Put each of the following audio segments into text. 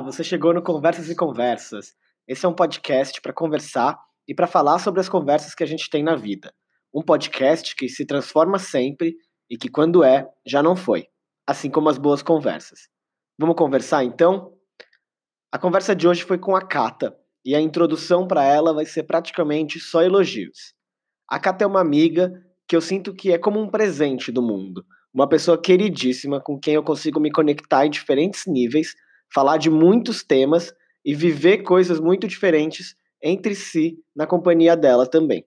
Olá, você chegou no Conversas e Conversas. Esse é um podcast para conversar e para falar sobre as conversas que a gente tem na vida. Um podcast que se transforma sempre e que, quando é, já não foi. Assim como as boas conversas. Vamos conversar então? A conversa de hoje foi com a Cata e a introdução para ela vai ser praticamente só elogios. A Cata é uma amiga que eu sinto que é como um presente do mundo. Uma pessoa queridíssima com quem eu consigo me conectar em diferentes níveis falar de muitos temas e viver coisas muito diferentes entre si na companhia dela também.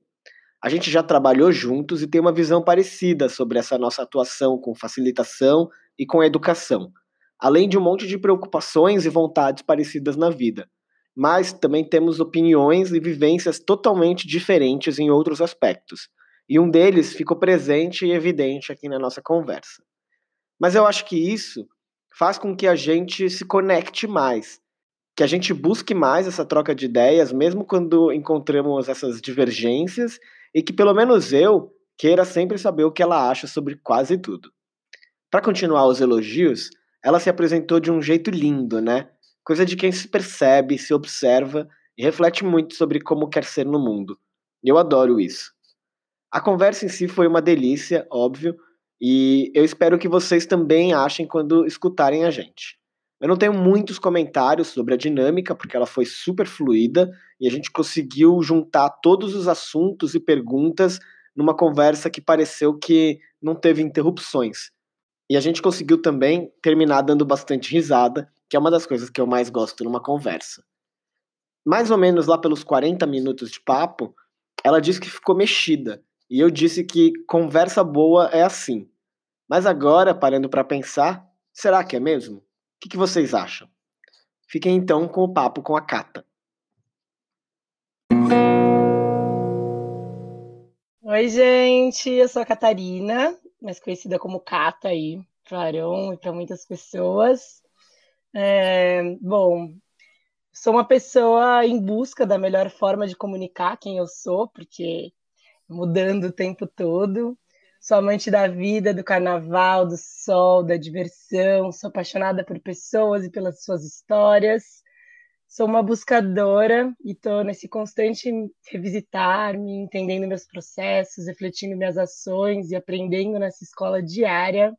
A gente já trabalhou juntos e tem uma visão parecida sobre essa nossa atuação com facilitação e com educação, além de um monte de preocupações e vontades parecidas na vida. Mas também temos opiniões e vivências totalmente diferentes em outros aspectos, e um deles ficou presente e evidente aqui na nossa conversa. Mas eu acho que isso faz com que a gente se conecte mais, que a gente busque mais essa troca de ideias, mesmo quando encontramos essas divergências, e que pelo menos eu queira sempre saber o que ela acha sobre quase tudo. Para continuar os elogios, ela se apresentou de um jeito lindo, né? Coisa de quem se percebe, se observa e reflete muito sobre como quer ser no mundo. Eu adoro isso. A conversa em si foi uma delícia, óbvio, e eu espero que vocês também achem quando escutarem a gente. Eu não tenho muitos comentários sobre a dinâmica, porque ela foi super fluida e a gente conseguiu juntar todos os assuntos e perguntas numa conversa que pareceu que não teve interrupções. E a gente conseguiu também terminar dando bastante risada, que é uma das coisas que eu mais gosto numa conversa. Mais ou menos lá pelos 40 minutos de papo, ela disse que ficou mexida. E eu disse que conversa boa é assim. Mas agora, parando para pensar, será que é mesmo? O que, que vocês acham? Fiquem então com o papo com a Cata. Oi, gente, eu sou a Catarina, mais conhecida como Cata aí, para Arão e para muitas pessoas. É, bom, sou uma pessoa em busca da melhor forma de comunicar quem eu sou, porque mudando o tempo todo. Sou amante da vida, do carnaval, do sol, da diversão. Sou apaixonada por pessoas e pelas suas histórias. Sou uma buscadora e estou nesse constante revisitar-me, entendendo meus processos, refletindo minhas ações e aprendendo nessa escola diária.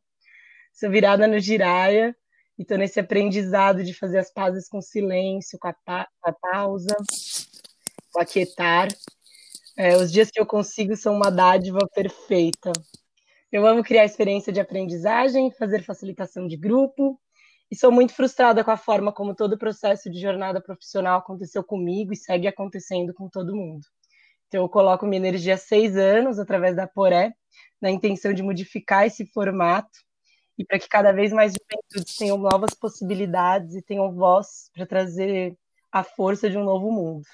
Sou virada no giraia e estou nesse aprendizado de fazer as pazes com silêncio, com a, pa com a pausa, com aquietar é, os dias que eu consigo são uma dádiva perfeita. Eu amo criar experiência de aprendizagem, fazer facilitação de grupo, e sou muito frustrada com a forma como todo o processo de jornada profissional aconteceu comigo e segue acontecendo com todo mundo. Então, eu coloco minha energia há seis anos, através da Poré, na intenção de modificar esse formato e para que cada vez mais juventudes tenham novas possibilidades e tenham voz para trazer a força de um novo mundo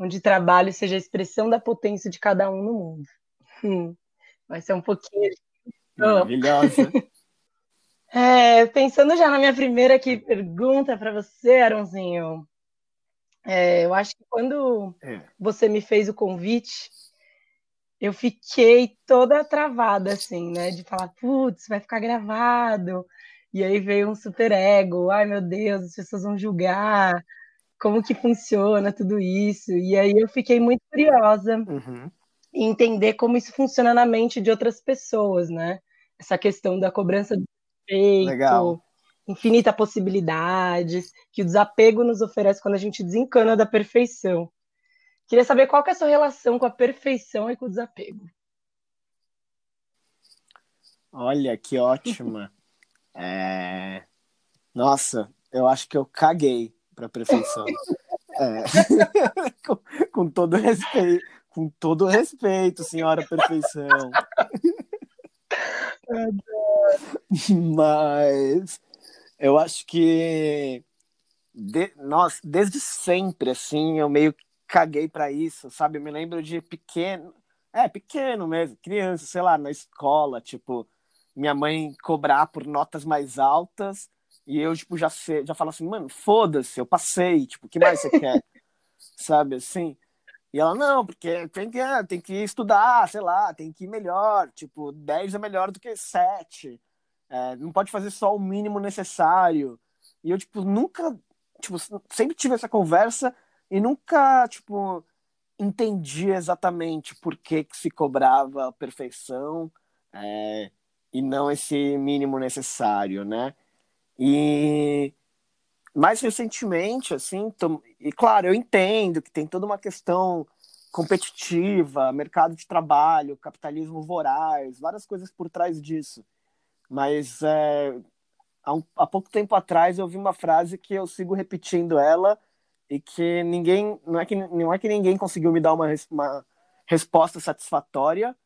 onde trabalho seja a expressão da potência de cada um no mundo. Hum, vai ser um pouquinho. Maravilhosa. é, pensando já na minha primeira aqui, pergunta para você, Aronzinho. É, eu acho que quando é. você me fez o convite, eu fiquei toda travada, assim, né? De falar, putz, vai ficar gravado. E aí veio um super ego, ai meu Deus, as pessoas vão julgar, como que funciona tudo isso. E aí eu fiquei muito curiosa uhum. em entender como isso funciona na mente de outras pessoas, né? Essa questão da cobrança do respeito, infinita possibilidades, que o desapego nos oferece quando a gente desencana da perfeição. Queria saber qual que é a sua relação com a perfeição e com o desapego. Olha, que ótima. é... Nossa, eu acho que eu caguei para perfeição. É. com, com, todo respeito, com todo respeito, senhora perfeição. Mas eu acho que de, nós, desde sempre, assim, eu meio que caguei para isso, sabe? Eu me lembro de pequeno, é, pequeno mesmo, criança, sei lá, na escola, tipo, minha mãe cobrar por notas mais altas e eu, tipo, já, sei, já falo assim, mano, foda-se, eu passei, tipo, o que mais você quer? Sabe, assim? E ela, não, porque tem que, é, tem que estudar, sei lá, tem que ir melhor, tipo, 10 é melhor do que 7. É, não pode fazer só o mínimo necessário. E eu, tipo, nunca, tipo, sempre tive essa conversa e nunca, tipo, entendi exatamente por que, que se cobrava a perfeição é, e não esse mínimo necessário, né? E mais recentemente, assim, tô, e claro, eu entendo que tem toda uma questão competitiva, mercado de trabalho, capitalismo voraz, várias coisas por trás disso. Mas é, há, um, há pouco tempo atrás eu vi uma frase que eu sigo repetindo ela e que ninguém não é que não é que ninguém conseguiu me dar uma, uma resposta satisfatória,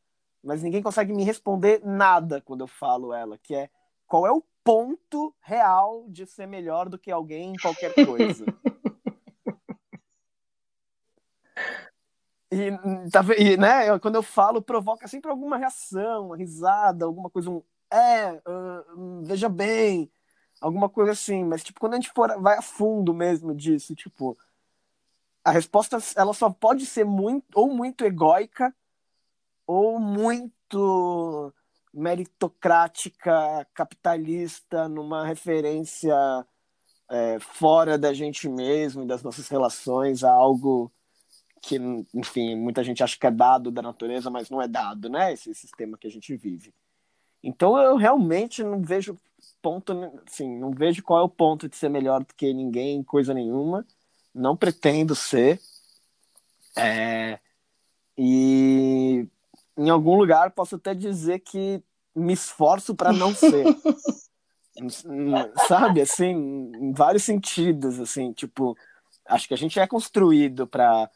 mas ninguém consegue me responder nada quando eu falo ela, que é qual é o ponto real de ser melhor do que alguém em qualquer coisa. e, tá, e, né, quando eu falo, provoca sempre alguma reação, uma risada, alguma coisa, um é, uh, veja bem, alguma coisa assim. Mas, tipo, quando a gente for, vai a fundo mesmo disso, tipo, a resposta, ela só pode ser muito, ou muito egóica, ou muito meritocrática, capitalista, numa referência é, fora da gente mesmo e das nossas relações a algo que, enfim, muita gente acha que é dado da natureza, mas não é dado, né? Esse sistema que a gente vive. Então eu realmente não vejo ponto, assim, não vejo qual é o ponto de ser melhor do que ninguém, coisa nenhuma. Não pretendo ser. É, e em algum lugar posso até dizer que me esforço para não ser. Sabe, assim, em vários sentidos, assim, tipo, acho que a gente é construído para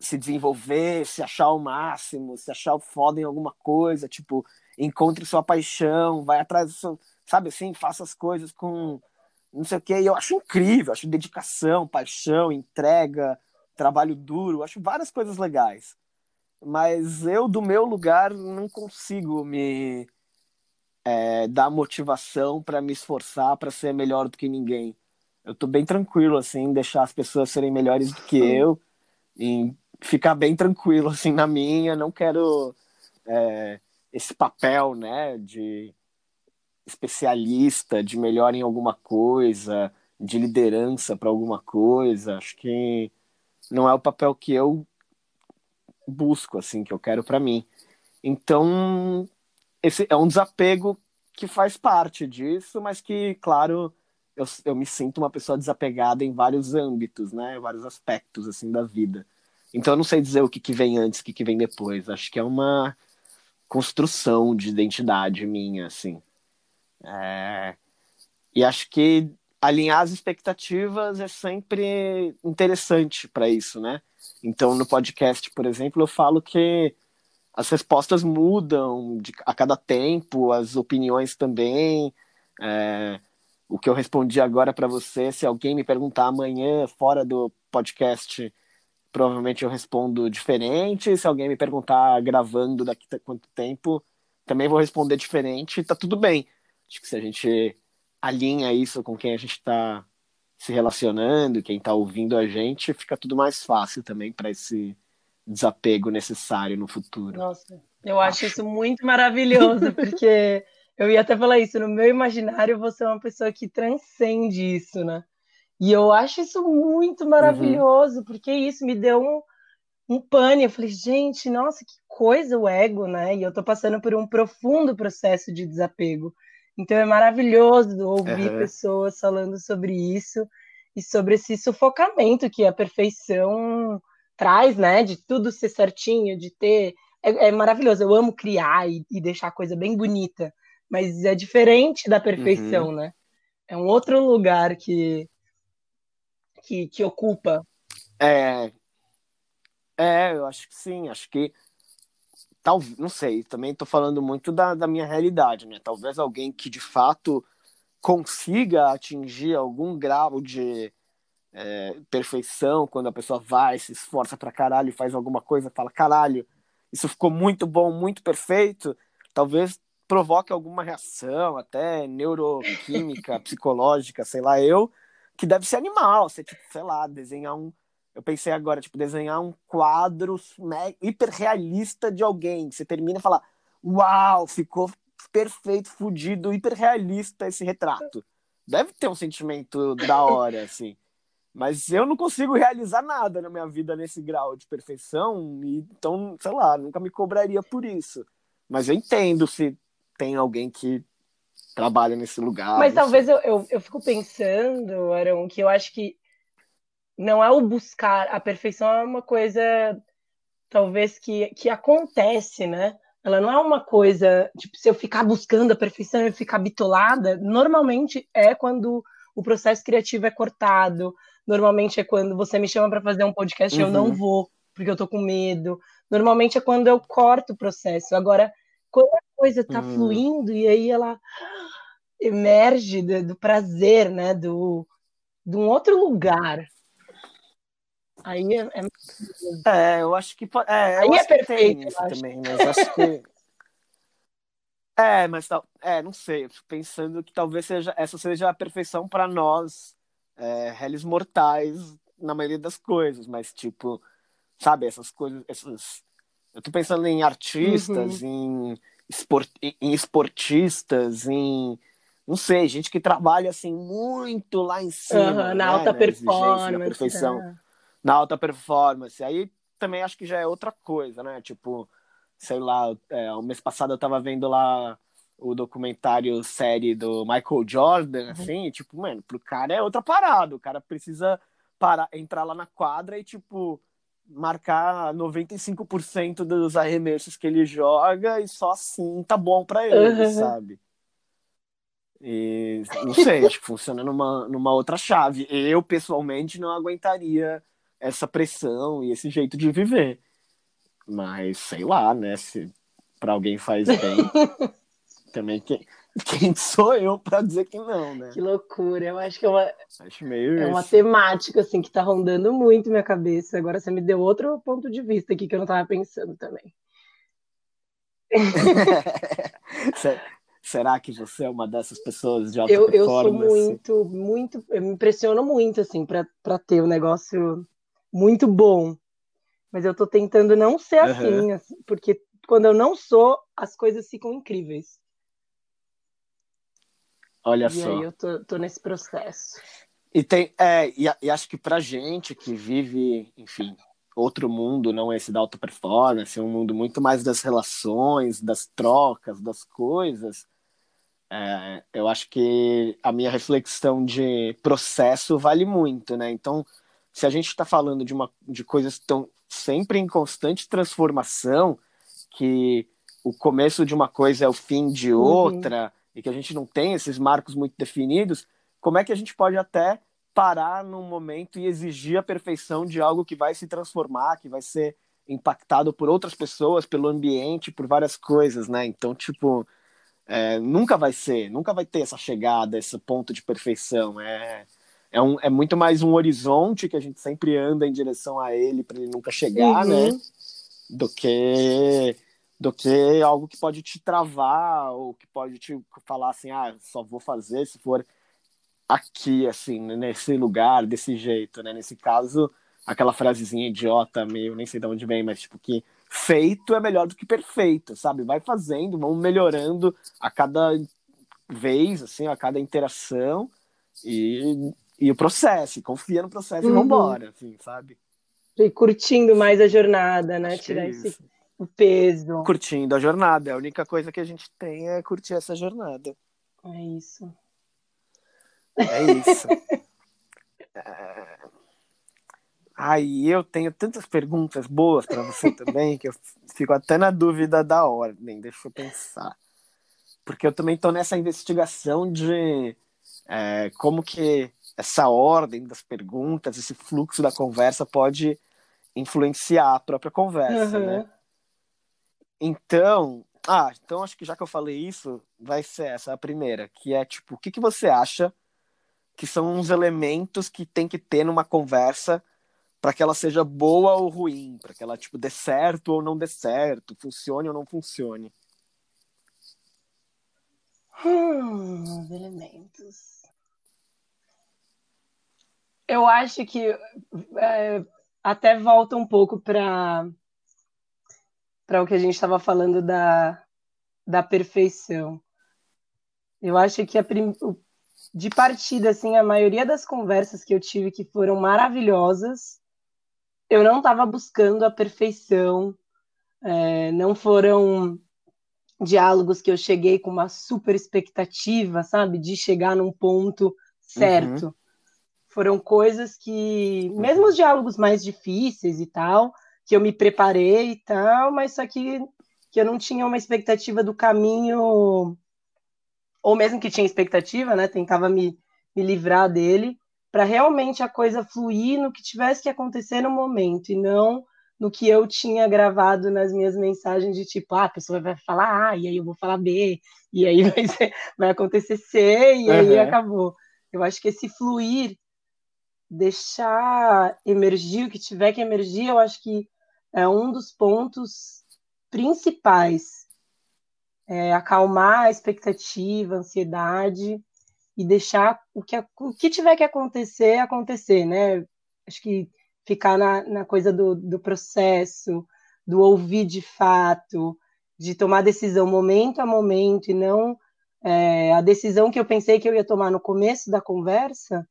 se desenvolver, se achar o máximo, se achar o foda em alguma coisa, tipo, encontre sua paixão, vai atrás do seu, sabe assim, faça as coisas com não sei o que, e eu acho incrível, acho dedicação, paixão, entrega, trabalho duro, acho várias coisas legais mas eu, do meu lugar, não consigo me é, dar motivação para me esforçar para ser melhor do que ninguém. Eu tô bem tranquilo, assim, deixar as pessoas serem melhores do que eu e ficar bem tranquilo, assim, na minha. Não quero é, esse papel, né, de especialista, de melhor em alguma coisa, de liderança para alguma coisa. Acho que não é o papel que eu busco, assim, que eu quero para mim. Então, esse é um desapego que faz parte disso, mas que, claro, eu, eu me sinto uma pessoa desapegada em vários âmbitos, né? Vários aspectos, assim, da vida. Então, eu não sei dizer o que, que vem antes, o que, que vem depois. Acho que é uma construção de identidade minha, assim. É... E acho que alinhar as expectativas é sempre interessante para isso, né? Então, no podcast, por exemplo, eu falo que as respostas mudam de, a cada tempo, as opiniões também. É, o que eu respondi agora para você, se alguém me perguntar amanhã fora do podcast, provavelmente eu respondo diferente. Se alguém me perguntar gravando daqui a quanto tempo, também vou responder diferente. Tá tudo bem. Acho que se a gente alinha isso com quem a gente está se relacionando, quem está ouvindo a gente, fica tudo mais fácil também para esse desapego necessário no futuro. Nossa, eu acho, acho isso muito maravilhoso, porque eu ia até falar isso, no meu imaginário você é uma pessoa que transcende isso, né? E eu acho isso muito maravilhoso, uhum. porque isso me deu um, um pane. Eu falei, gente, nossa, que coisa o ego, né? E eu tô passando por um profundo processo de desapego. Então é maravilhoso ouvir uhum. pessoas falando sobre isso e sobre esse sufocamento que a perfeição traz, né? De tudo ser certinho, de ter. É, é maravilhoso. Eu amo criar e, e, deixar a coisa bem bonita, mas é diferente da perfeição, uhum. né? É um outro lugar que, que, que ocupa. É, é, eu acho que sim. Acho que tal, não sei, também estou falando muito da, da minha realidade, né? Talvez alguém que de fato consiga atingir algum grau de é, perfeição quando a pessoa vai, se esforça pra caralho faz alguma coisa, fala, caralho, isso ficou muito bom, muito perfeito, talvez provoque alguma reação, até neuroquímica, psicológica, sei lá, eu, que deve ser animal, você, tipo, sei lá, desenhar um, eu pensei agora, tipo, desenhar um quadro né, hiperrealista de alguém. Você termina e fala, uau, ficou perfeito, fudido, hiperrealista esse retrato. deve ter um sentimento da hora, assim. Mas eu não consigo realizar nada na minha vida nesse grau de perfeição, então, sei lá, nunca me cobraria por isso. Mas eu entendo se tem alguém que trabalha nesse lugar. Mas talvez eu, eu, eu, fico pensando, Arão, que eu acho que não é o buscar a perfeição, é uma coisa talvez que, que acontece, né? Ela não é uma coisa, tipo, se eu ficar buscando a perfeição e ficar bitolada, normalmente é quando o processo criativo é cortado, normalmente é quando você me chama para fazer um podcast e uhum. eu não uhum. vou, porque eu tô com medo. Normalmente é quando eu corto o processo. Agora, quando a coisa tá uhum. fluindo e aí ela emerge do, do prazer, né, do de um outro lugar. Aí é, é... é eu acho que é, aí é perfeito também, mas acho que é, mas tal, é, não sei, eu fico pensando que talvez seja essa seja a perfeição para nós, é, réis mortais na maioria das coisas, mas tipo, sabe, essas coisas, essas eu tô pensando em artistas, uhum. em, esport, em esportistas, em não sei, gente que trabalha assim muito lá em cima, uhum, na né, alta performance, na perfeição. É na alta performance. Aí também acho que já é outra coisa, né? Tipo, sei lá, é, o mês passado eu tava vendo lá o documentário série do Michael Jordan, uhum. assim, tipo, mano, pro cara é outra parada. O cara precisa parar, entrar lá na quadra e, tipo, marcar 95% dos arremessos que ele joga e só assim tá bom para ele, uhum. sabe? E não sei, acho que funciona numa, numa outra chave. Eu, pessoalmente, não aguentaria essa pressão e esse jeito de viver. Mas sei lá, né? Se para alguém faz bem, também quem, quem sou eu para dizer que não, né? Que loucura! Eu acho que é uma, acho meio é uma temática assim que tá rondando muito minha cabeça. Agora você me deu outro ponto de vista aqui que eu não tava pensando também. Será que você é uma dessas pessoas de alta eu, performance? Eu sou muito, muito, eu me impressiono muito assim para ter o um negócio muito bom. Mas eu tô tentando não ser assim, uhum. assim, porque quando eu não sou, as coisas ficam incríveis. Olha e só. E aí eu tô, tô, nesse processo. E tem, é, e, e, acho que pra gente que vive, enfim, outro mundo, não esse da alta performance, um mundo muito mais das relações, das trocas, das coisas, é, eu acho que a minha reflexão de processo vale muito, né? Então, se a gente está falando de, uma, de coisas que estão sempre em constante transformação, que o começo de uma coisa é o fim de uhum. outra, uhum. e que a gente não tem esses marcos muito definidos, como é que a gente pode até parar num momento e exigir a perfeição de algo que vai se transformar, que vai ser impactado por outras pessoas, pelo ambiente, por várias coisas, né? Então, tipo, é, nunca vai ser, nunca vai ter essa chegada, esse ponto de perfeição. É, é, um, é muito mais um horizonte que a gente sempre anda em direção a ele para ele nunca chegar, né? uhum. né? Do que do que algo que pode te travar ou que pode te falar assim, ah, só vou fazer se for aqui, assim, nesse lugar, desse jeito, né? Nesse caso, aquela frasezinha idiota, meio, nem sei de onde vem, mas tipo que feito é melhor do que perfeito, sabe? Vai fazendo, vamos melhorando a cada vez, assim, a cada interação e e o processo, confia no processo uhum. e vambora, assim, sabe? E curtindo mais a jornada, né? Acho Tirar é esse o peso. Curtindo a jornada. A única coisa que a gente tem é curtir essa jornada. É isso. É isso. é... Aí eu tenho tantas perguntas boas para você também que eu fico até na dúvida da ordem. Deixa eu pensar. Porque eu também estou nessa investigação de é, como que essa ordem das perguntas, esse fluxo da conversa pode influenciar a própria conversa, uhum. né? Então, ah, então acho que já que eu falei isso, vai ser essa a primeira, que é tipo, o que, que você acha que são os elementos que tem que ter numa conversa para que ela seja boa ou ruim, para que ela tipo dê certo ou não dê certo, funcione ou não funcione. Hum, os elementos eu acho que é, até volta um pouco para para o que a gente estava falando da, da perfeição. Eu acho que a prim, de partida, assim, a maioria das conversas que eu tive que foram maravilhosas, eu não estava buscando a perfeição, é, não foram diálogos que eu cheguei com uma super expectativa, sabe, de chegar num ponto certo. Uhum. Foram coisas que, mesmo os diálogos mais difíceis e tal, que eu me preparei e tal, mas só que, que eu não tinha uma expectativa do caminho, ou mesmo que tinha expectativa, né, tentava me, me livrar dele, para realmente a coisa fluir no que tivesse que acontecer no momento, e não no que eu tinha gravado nas minhas mensagens de tipo, ah, a pessoa vai falar A, e aí eu vou falar B, e aí vai, ser, vai acontecer C, e aí uhum. acabou. Eu acho que esse fluir, deixar emergir o que tiver que emergir, eu acho que é um dos pontos principais. É acalmar a expectativa, a ansiedade e deixar o que, o que tiver que acontecer, acontecer, né? Acho que ficar na, na coisa do, do processo, do ouvir de fato, de tomar decisão momento a momento e não é, a decisão que eu pensei que eu ia tomar no começo da conversa,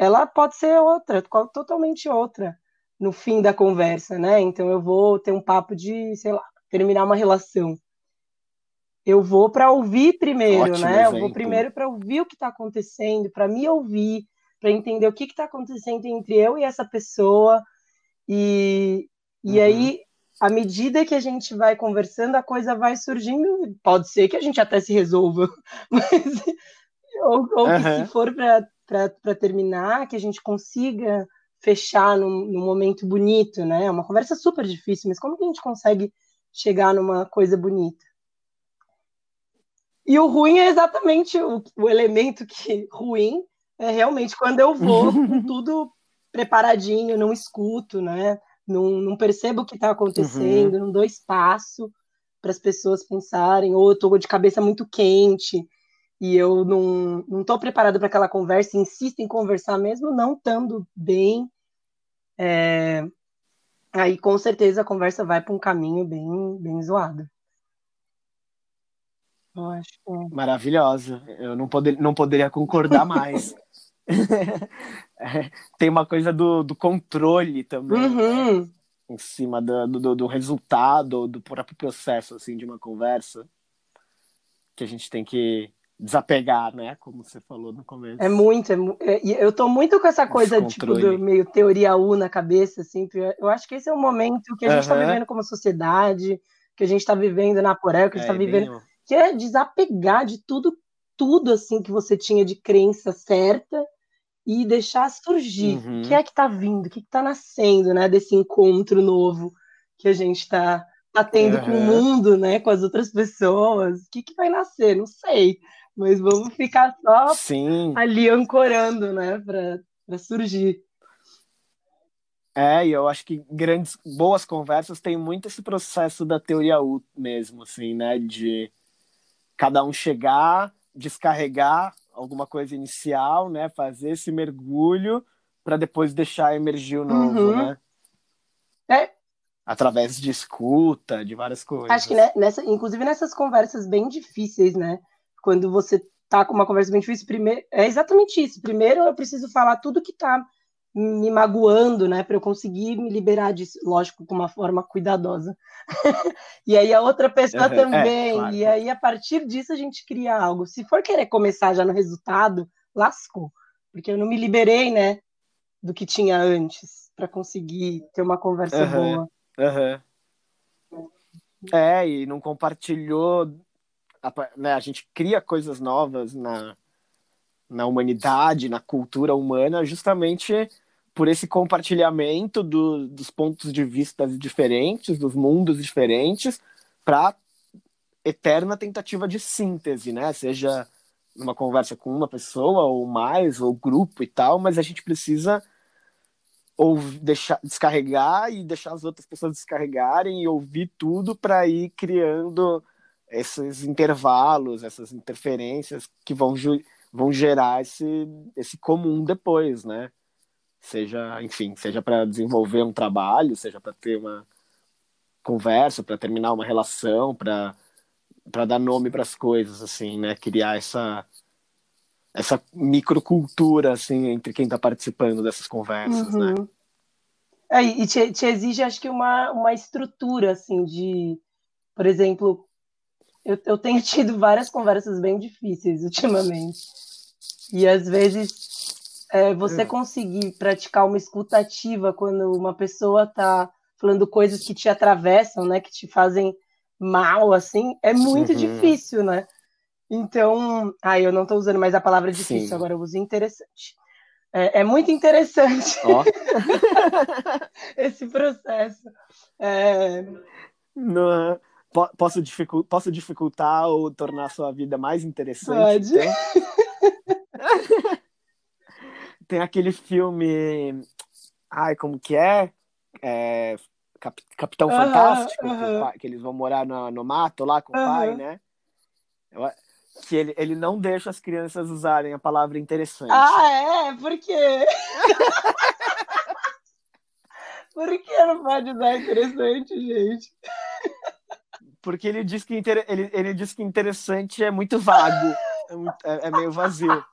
ela pode ser outra, totalmente outra no fim da conversa, né? Então eu vou ter um papo de, sei lá, terminar uma relação. Eu vou para ouvir primeiro, Ótimo né? Exemplo. Eu vou primeiro para ouvir o que está acontecendo, para me ouvir, para entender o que está acontecendo entre eu e essa pessoa. E, e uhum. aí, à medida que a gente vai conversando, a coisa vai surgindo. Pode ser que a gente até se resolva, mas, ou, ou uhum. que se for para terminar, que a gente consiga fechar num, num, momento bonito, né? É uma conversa super difícil, mas como que a gente consegue chegar numa coisa bonita? E o ruim é exatamente o, o elemento que ruim é realmente quando eu vou com tudo preparadinho, não escuto, né? Não, não percebo o que está acontecendo, uhum. não dou espaço para as pessoas pensarem, ou eu estou de cabeça muito quente e eu não, não tô preparada para aquela conversa, insisto em conversar mesmo não estando bem, é... aí com certeza a conversa vai para um caminho bem, bem zoado. Eu acho que... É. Maravilhosa. Eu não, poder, não poderia concordar mais. Tem uma coisa do, do controle também. Né? Uhum. Né? Em cima do, do, do, resultado, do próprio processo assim, de uma conversa. Que a gente tem que desapegar, né? Como você falou no começo. É muito. É, é eu tô muito com essa coisa tipo, do meio teoria U na cabeça, assim. Eu acho que esse é o momento que a gente está uhum. vivendo como sociedade, que a gente está vivendo na Poré, que a gente está é, vivendo. Bem que é desapegar de tudo, tudo assim que você tinha de crença certa e deixar surgir. Uhum. O que é que está vindo? O que está nascendo, né? Desse encontro novo que a gente está tá tendo uhum. com o mundo, né? Com as outras pessoas. O que, que vai nascer? Não sei. Mas vamos ficar só Sim. ali ancorando, né? Para surgir. É, e eu acho que grandes, boas conversas têm muito esse processo da teoria U mesmo, assim, né? De cada um chegar, descarregar alguma coisa inicial, né? Fazer esse mergulho para depois deixar emergir o novo, uhum. né? É. Através de escuta, de várias coisas. Acho que né, nessa, inclusive nessas conversas bem difíceis, né? Quando você tá com uma conversa bem difícil, primeiro é exatamente isso. Primeiro eu preciso falar tudo que tá me magoando, né, para eu conseguir me liberar disso, lógico, com uma forma cuidadosa. e aí a outra pessoa uhum, também. É, claro. E aí a partir disso a gente cria algo. Se for querer começar já no resultado, lascou, porque eu não me liberei, né, do que tinha antes para conseguir ter uma conversa uhum, boa. Uhum. É, e não compartilhou, né, a gente cria coisas novas na na humanidade, na cultura humana, justamente por esse compartilhamento do, dos pontos de vista diferentes, dos mundos diferentes, para eterna tentativa de síntese, né? Seja numa conversa com uma pessoa ou mais, ou grupo e tal, mas a gente precisa ou deixar descarregar e deixar as outras pessoas descarregarem e ouvir tudo para ir criando esses intervalos, essas interferências que vão vão gerar esse, esse comum depois, né? Seja, enfim, seja para desenvolver um trabalho, seja para ter uma conversa, para terminar uma relação, para para dar nome para as coisas, assim, né? Criar essa essa microcultura, assim, entre quem está participando dessas conversas, né? uhum. né? É, e te, te, exige, acho que, uma, uma estrutura, assim, de, por exemplo, eu, eu tenho tido várias conversas bem difíceis ultimamente. E às vezes é, você é. conseguir praticar uma escutativa quando uma pessoa está falando coisas que te atravessam, né, que te fazem mal, assim, é muito uhum. difícil, né? Então, ah, eu não estou usando mais a palavra difícil, Sim. agora eu uso interessante. É, é muito interessante oh. esse processo. É... Não? Posso, dificultar, posso dificultar ou tornar a sua vida mais interessante? Pode. Então? Tem aquele filme. Ai, como que é? é Cap... Capitão uh -huh, Fantástico, uh -huh. que, eles vão morar no, no mato lá com uh -huh. o pai, né? Eu, que ele, ele não deixa as crianças usarem a palavra interessante. Ah, é? Por quê? Por que não pode usar interessante, gente? Porque ele diz que, inter... ele, ele diz que interessante é muito vago, é, é, é meio vazio.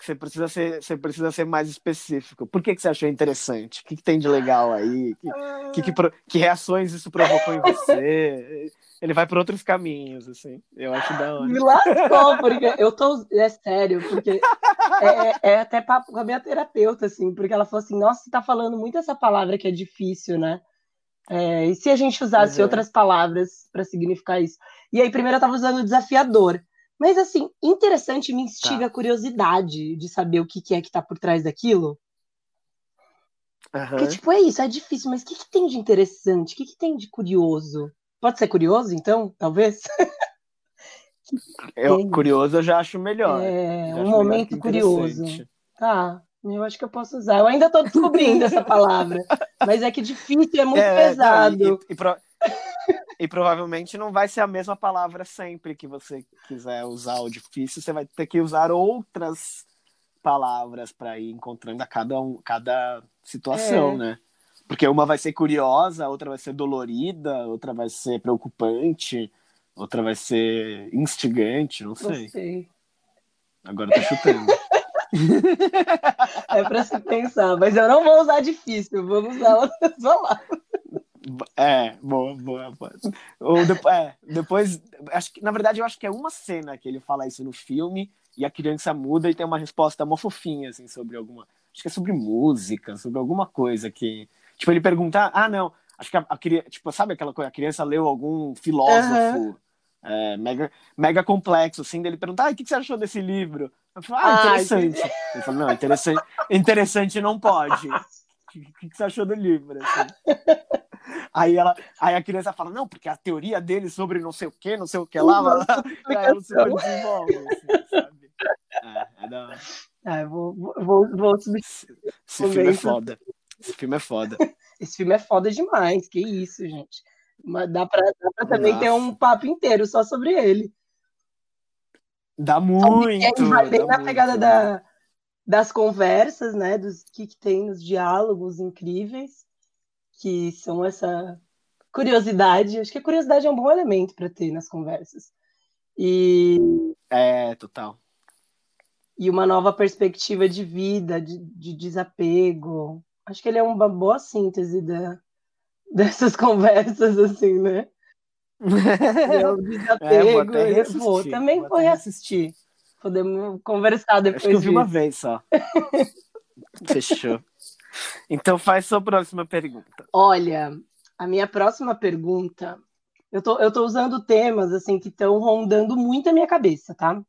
Você precisa ser, você precisa ser mais específico. Por que, que você achou interessante? O que, que tem de legal aí? Que, que, que, que reações isso provocou em você? Ele vai por outros caminhos, assim. Eu acho da hora. Me lascou, porque eu tô. É sério, porque é, é, é até papo com a minha terapeuta, assim, porque ela falou assim: nossa, você tá falando muito essa palavra que é difícil, né? É, e se a gente usasse uhum. outras palavras para significar isso? E aí, primeiro eu tava usando desafiador. Mas, assim, interessante me instiga tá. a curiosidade de saber o que, que é que tá por trás daquilo. Uhum. Porque, tipo, é isso, é difícil, mas o que, que tem de interessante? O que, que tem de curioso? Pode ser curioso, então? Talvez? eu, curioso eu já acho melhor. É, um momento curioso. Tá, eu acho que eu posso usar. Eu ainda estou descobrindo essa palavra, mas é que difícil, é muito é, pesado. Não, e, e, pro... E provavelmente não vai ser a mesma palavra sempre que você quiser usar o difícil, você vai ter que usar outras palavras para ir encontrando a cada, um, cada situação, é. né? Porque uma vai ser curiosa, outra vai ser dolorida, outra vai ser preocupante, outra vai ser instigante, não sei. Não sei. Agora eu tô chutando. é para se pensar, mas eu não vou usar difícil, vamos usar outras palavras. É, boa, boa. boa. Ou depois, é, depois, acho que, na verdade, eu acho que é uma cena que ele fala isso no filme e a criança muda e tem uma resposta mó fofinha, assim, sobre alguma. Acho que é sobre música, sobre alguma coisa que. Tipo, ele pergunta, ah, não, acho que a, a criança. Tipo, sabe aquela coisa? A criança leu algum filósofo uhum. É, mega, mega complexo, assim, dele perguntar, ah, o que, você achou desse livro? Eu falo, ah, interessante. Ai, ele falou, não, interessante, interessante não pode. O que, você achou do livro? Assim? Aí, ela, aí a criança fala, não, porque a teoria dele sobre não sei o que, não sei o que lá, lá, aí ela super desenvolve, assim, sabe? É, é da. Ah, vou, vou, vou esse filme é foda. Esse filme é foda. Esse filme é foda demais, que isso, gente. Mas dá pra, dá pra também Nossa. ter um papo inteiro só sobre ele. Dá muito. Vai bem na pegada da, das conversas, né? Dos que, que tem nos diálogos incríveis que são essa curiosidade. Acho que a curiosidade é um bom elemento para ter nas conversas. E é total. E uma nova perspectiva de vida, de, de desapego. Acho que ele é uma boa síntese da, dessas conversas, assim, né? o desapego. É, vou, vou também vou, reassistir. Podemos conversar depois. Acho que eu vi uma vez só. Fechou. Então faz sua próxima pergunta. Olha, a minha próxima pergunta, eu tô, eu tô usando temas assim que estão rondando muito a minha cabeça, tá?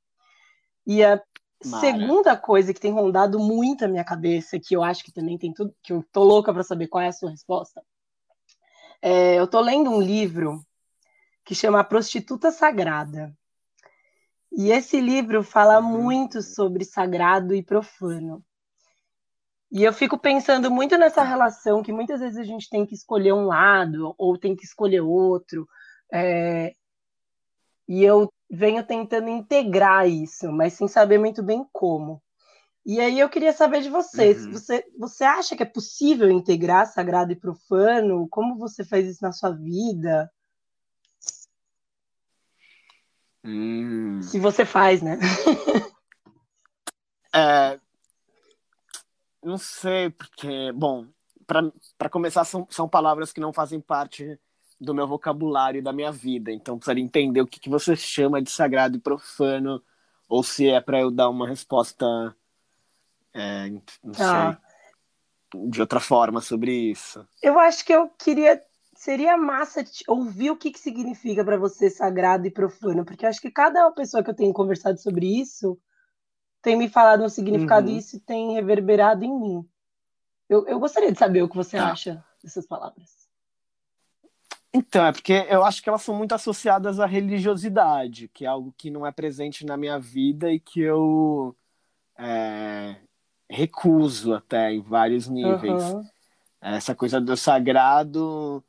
E a Mara. segunda coisa que tem rondado muito a minha cabeça, que eu acho que também tem tudo, que eu tô louca para saber qual é a sua resposta. É, eu tô lendo um livro que chama A Prostituta Sagrada. E esse livro fala uhum. muito sobre sagrado e profano. E eu fico pensando muito nessa relação que muitas vezes a gente tem que escolher um lado ou tem que escolher outro. É... E eu venho tentando integrar isso, mas sem saber muito bem como. E aí eu queria saber de você, uhum. você, você acha que é possível integrar sagrado e profano? Como você faz isso na sua vida? Hum. Se você faz, né? É, não sei, porque, bom, para começar, são, são palavras que não fazem parte do meu vocabulário e da minha vida. Então, precisaria entender o que, que você chama de sagrado e profano, ou se é para eu dar uma resposta, é, não ah. sei, de outra forma sobre isso. Eu acho que eu queria. Seria massa ouvir o que, que significa para você sagrado e profano, porque acho que cada pessoa que eu tenho conversado sobre isso tem me falado um significado uhum. e isso tem reverberado em mim. Eu, eu gostaria de saber o que você tá. acha dessas palavras. Então, é porque eu acho que elas são muito associadas à religiosidade, que é algo que não é presente na minha vida e que eu é, recuso até em vários níveis. Uhum. Essa coisa do sagrado,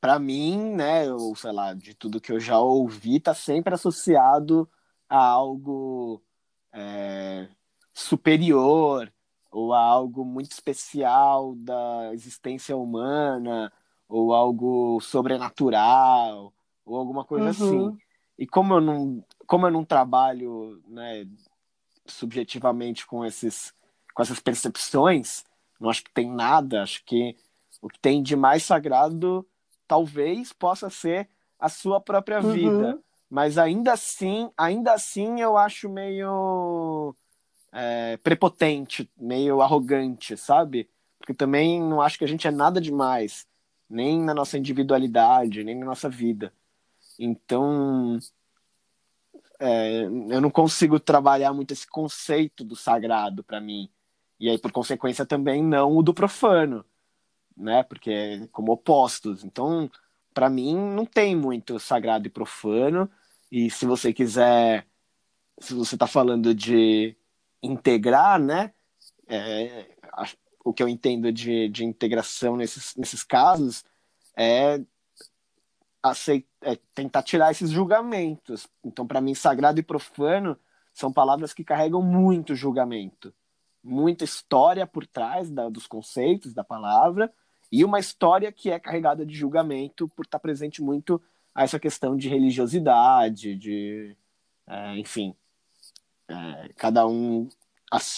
para mim, né, ou sei lá, de tudo que eu já ouvi, tá sempre associado a algo é, superior ou a algo muito especial da existência humana ou algo sobrenatural ou alguma coisa uhum. assim. E como eu não, como eu não trabalho, né, subjetivamente com esses com essas percepções, não acho que tem nada, acho que o que tem de mais sagrado talvez possa ser a sua própria uhum. vida. Mas ainda assim, ainda assim eu acho meio é, prepotente, meio arrogante, sabe? Porque também não acho que a gente é nada demais, nem na nossa individualidade, nem na nossa vida. Então, é, eu não consigo trabalhar muito esse conceito do sagrado para mim. E aí, por consequência, também não o do profano, né? Porque é como opostos. Então, para mim, não tem muito sagrado e profano. E se você quiser, se você está falando de integrar, né? É, o que eu entendo de, de integração nesses, nesses casos é, aceitar, é tentar tirar esses julgamentos. Então, para mim, sagrado e profano são palavras que carregam muito julgamento, muita história por trás da, dos conceitos da palavra e uma história que é carregada de julgamento por estar presente muito a essa questão de religiosidade, de, é, enfim, é, cada um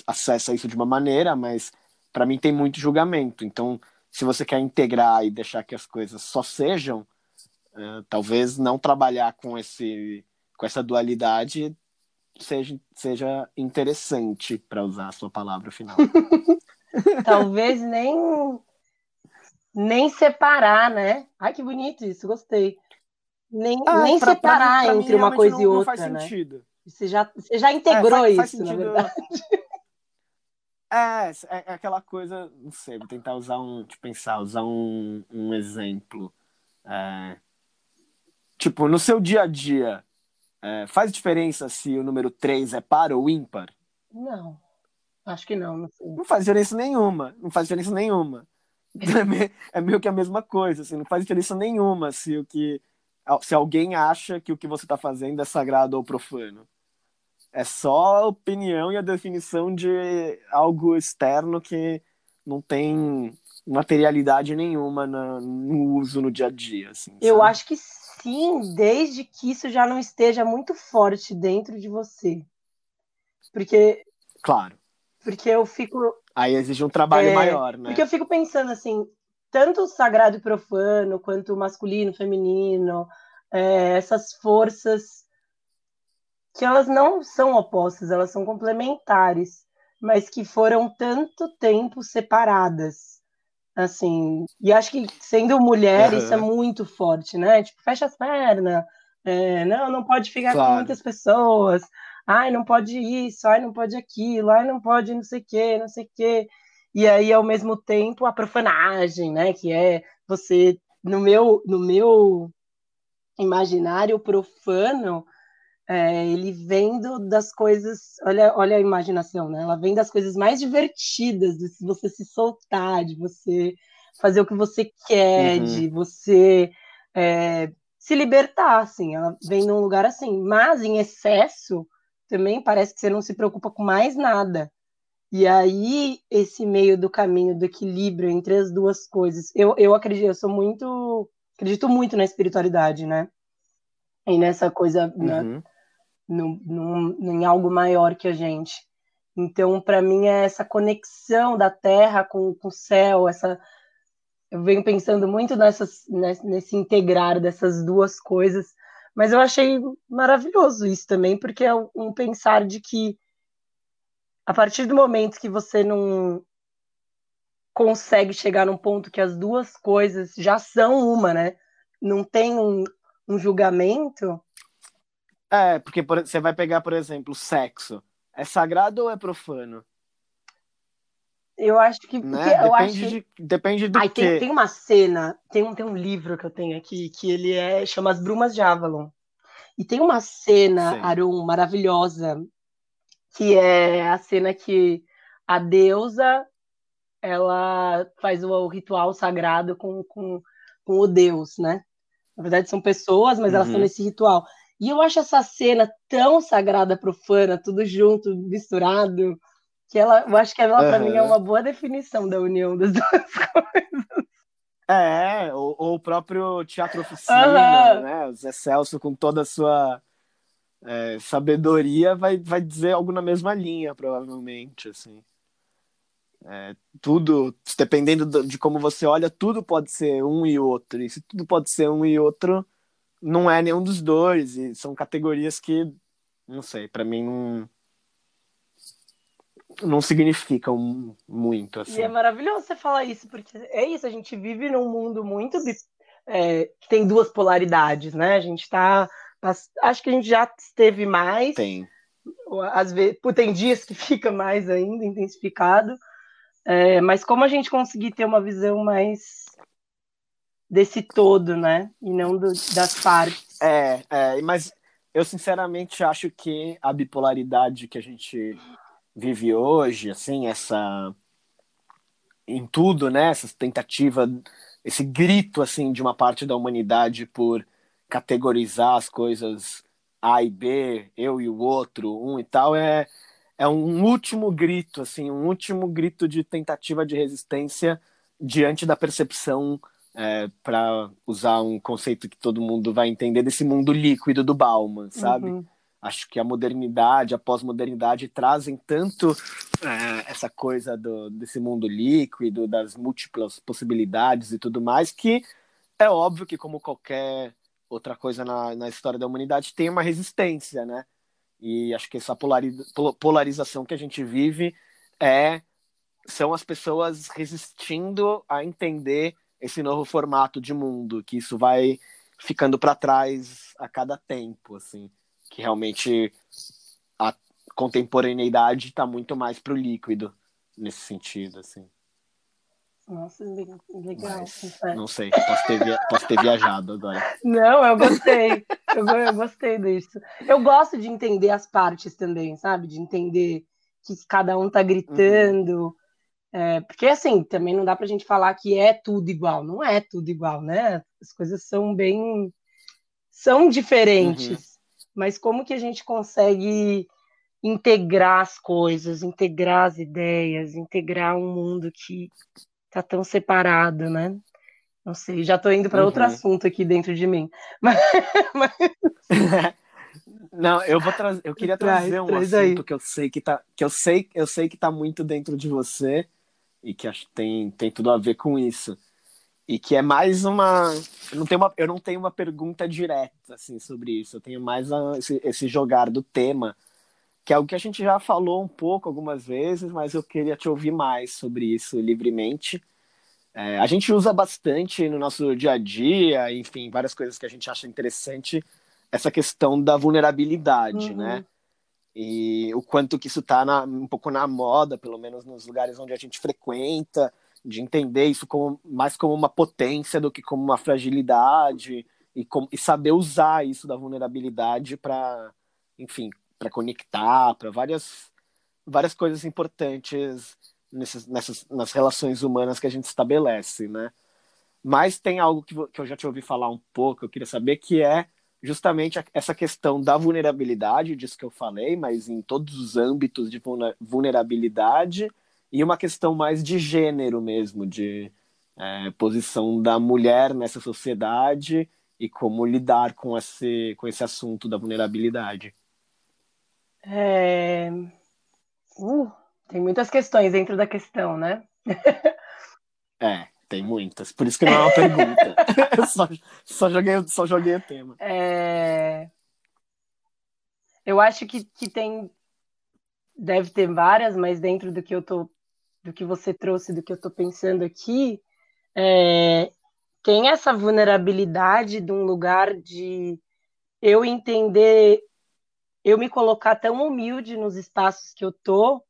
acessa isso de uma maneira, mas para mim tem muito julgamento. Então, se você quer integrar e deixar que as coisas só sejam, é, talvez não trabalhar com esse com essa dualidade seja, seja interessante para usar a sua palavra final. talvez nem nem separar, né? Ai, que bonito isso, gostei nem, ah, nem pra, separar pra mim, pra entre uma coisa não, e outra, não faz né? Sentido. Você já, você já integrou é, faz, isso, faz na verdade. É, é, é, aquela coisa, não sei, vou tentar usar um, de pensar, usar um, um exemplo. É, tipo, no seu dia a dia, é, faz diferença se o número 3 é par ou ímpar? Não, acho que não. Não, não faz diferença nenhuma, não faz diferença nenhuma. É meio que a mesma coisa, assim, não faz diferença nenhuma se o que se alguém acha que o que você está fazendo é sagrado ou profano. É só a opinião e a definição de algo externo que não tem materialidade nenhuma no, uso no dia a dia. Assim, Eu acho que sim, desde que isso já não esteja muito forte dentro de você. Porque. Claro. Porque eu fico. Aí exige um trabalho é, maior, né? Porque eu fico pensando assim, tanto o sagrado e profano, quanto o masculino, feminino, é, essas forças que elas não são opostas, elas são complementares, mas que foram tanto tempo separadas. Assim, e acho que sendo mulher uhum. isso é muito forte, né? Tipo, fecha as pernas, é, não, não pode ficar claro. com muitas pessoas, ai, não pode isso, ai, não pode aquilo, ai, não pode não sei o que, não sei o que e aí ao mesmo tempo a profanagem, né, que é você no meu no meu imaginário profano, é, ele vendo das coisas, olha, olha a imaginação, né? Ela vem das coisas mais divertidas, de você se soltar, de você fazer o que você quer, uhum. de você é, se libertar, assim. Ela vem num lugar assim, mas em excesso também parece que você não se preocupa com mais nada. E aí, esse meio do caminho do equilíbrio entre as duas coisas. Eu, eu acredito, eu sou muito. Acredito muito na espiritualidade, né? E nessa coisa, né? uhum. né? No, no, em algo maior que a gente. Então, para mim, é essa conexão da Terra com, com o céu, essa eu venho pensando muito nessas, nesse integrar dessas duas coisas, mas eu achei maravilhoso isso também, porque é um pensar de que a partir do momento que você não consegue chegar num ponto que as duas coisas já são uma, né? Não tem um, um julgamento. É, porque você vai pegar, por exemplo, sexo. É sagrado ou é profano? Eu acho que. Né? Depende, eu acho de, depende do Ai, quê? Tem, tem uma cena, tem um, tem um livro que eu tenho aqui, que ele é chama As Brumas de Avalon. E tem uma cena, Sim. Arum, maravilhosa, que é a cena que a deusa ela faz o, ritual sagrado com, com, com o deus, né? Na verdade, são pessoas, mas uhum. elas estão nesse ritual. E eu acho essa cena tão sagrada, profana, tudo junto, misturado, que ela, eu acho que ela, uhum. para mim, é uma boa definição da união das duas coisas. É, ou, ou o próprio Teatro Oficina, uhum. né? O Zé Celso, com toda a sua é, sabedoria, vai, vai dizer algo na mesma linha, provavelmente, assim. É, tudo, dependendo de como você olha, tudo pode ser um e outro. E se tudo pode ser um e outro, não é nenhum dos dois. E são categorias que, não sei, para mim não, não significam muito. Assim. E é maravilhoso você falar isso, porque é isso, a gente vive num mundo muito é, que tem duas polaridades, né? A gente tá. Acho que a gente já esteve mais. Tem. Às vezes, tem dias que fica mais ainda intensificado. É, mas como a gente conseguir ter uma visão mais desse todo, né? E não do, das partes. É, é, mas eu sinceramente acho que a bipolaridade que a gente vive hoje, assim, essa em tudo, né? Essa tentativa, esse grito assim de uma parte da humanidade por categorizar as coisas A e B, eu e o outro, um e tal, é é um último grito, assim, um último grito de tentativa de resistência diante da percepção, é, para usar um conceito que todo mundo vai entender, desse mundo líquido do Bauman, sabe? Uhum. Acho que a modernidade, a pós-modernidade trazem tanto é, essa coisa do, desse mundo líquido, das múltiplas possibilidades e tudo mais, que é óbvio que, como qualquer outra coisa na, na história da humanidade, tem uma resistência, né? E acho que essa polarização que a gente vive é são as pessoas resistindo a entender esse novo formato de mundo, que isso vai ficando para trás a cada tempo, assim, que realmente a contemporaneidade está muito mais pro líquido nesse sentido, assim. Nossa, legal. Mas, não sei, posso ter, via... posso ter viajado agora. Não, eu gostei. Eu, eu, gostei disso. Eu gosto de entender as partes também, sabe? De entender que cada um tá gritando. Uhum. É, porque, assim, também não dá pra gente falar que é tudo igual. Não é tudo igual, né? As coisas são bem. são diferentes. Uhum. Mas como que a gente consegue integrar as coisas, integrar as ideias, integrar um mundo que tá tão separado, né? Não sei, já tô indo para uhum. outro assunto aqui dentro de mim. Mas, mas... Não, eu vou trazer, eu queria trazer traz, um traz assunto aí. que eu sei que tá, que eu sei, eu sei que tá muito dentro de você e que acho que tem, tem tudo a ver com isso. E que é mais uma, eu não tenho uma, eu não tenho uma pergunta direta assim sobre isso. Eu tenho mais a, esse, esse jogar do tema que é algo que a gente já falou um pouco algumas vezes, mas eu queria te ouvir mais sobre isso livremente. É, a gente usa bastante no nosso dia a dia, enfim, várias coisas que a gente acha interessante, essa questão da vulnerabilidade, uhum. né? E o quanto que isso está um pouco na moda, pelo menos nos lugares onde a gente frequenta, de entender isso como, mais como uma potência do que como uma fragilidade, e, com, e saber usar isso da vulnerabilidade para, enfim, para conectar, para várias, várias coisas importantes nessas, nessas, nas relações humanas que a gente estabelece, né? Mas tem algo que, que eu já te ouvi falar um pouco, eu queria saber, que é justamente essa questão da vulnerabilidade, disso que eu falei, mas em todos os âmbitos de vulnerabilidade, e uma questão mais de gênero mesmo, de é, posição da mulher nessa sociedade e como lidar com esse, com esse assunto da vulnerabilidade. É... Uh, tem muitas questões dentro da questão, né? é, tem muitas. Por isso que não é uma pergunta. só, só, joguei, só joguei o tema. É... Eu acho que, que tem. Deve ter várias, mas dentro do que eu tô. Do que você trouxe, do que eu tô pensando aqui, é, tem essa vulnerabilidade de um lugar de eu entender, eu me colocar tão humilde nos espaços que eu tô,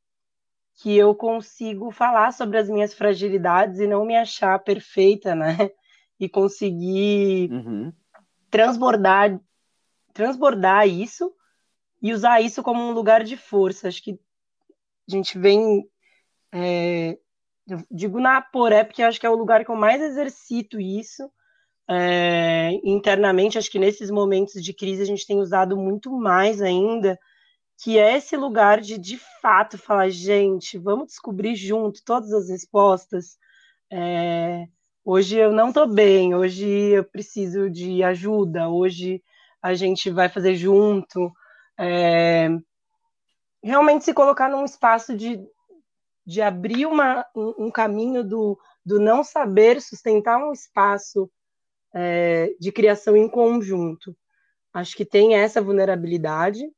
que eu consigo falar sobre as minhas fragilidades e não me achar perfeita, né? E conseguir uhum. transbordar, transbordar isso e usar isso como um lugar de força. Acho que a gente vem. É, digo na Poré, porque acho que é o lugar que eu mais exercito isso. É, internamente, acho que nesses momentos de crise a gente tem usado muito mais ainda, que é esse lugar de de fato falar, gente, vamos descobrir junto todas as respostas. É, hoje eu não estou bem, hoje eu preciso de ajuda, hoje a gente vai fazer junto. É, realmente se colocar num espaço de, de abrir uma, um, um caminho do, do não saber, sustentar um espaço é, de criação em conjunto. Acho que tem essa vulnerabilidade,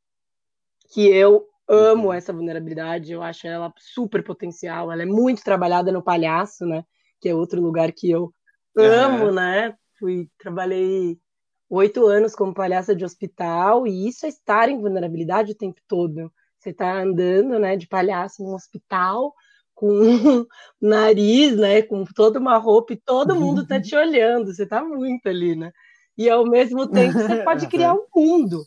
que eu amo uhum. essa vulnerabilidade, eu acho ela super potencial, ela é muito trabalhada no palhaço, né? Que é outro lugar que eu amo, uhum. né? Fui, trabalhei oito anos como palhaça de hospital, e isso é estar em vulnerabilidade o tempo todo. Você está andando, né, de palhaço num hospital, com um nariz, né, com toda uma roupa, e todo mundo está te olhando, você está muito ali, né? E ao mesmo tempo você pode criar um mundo,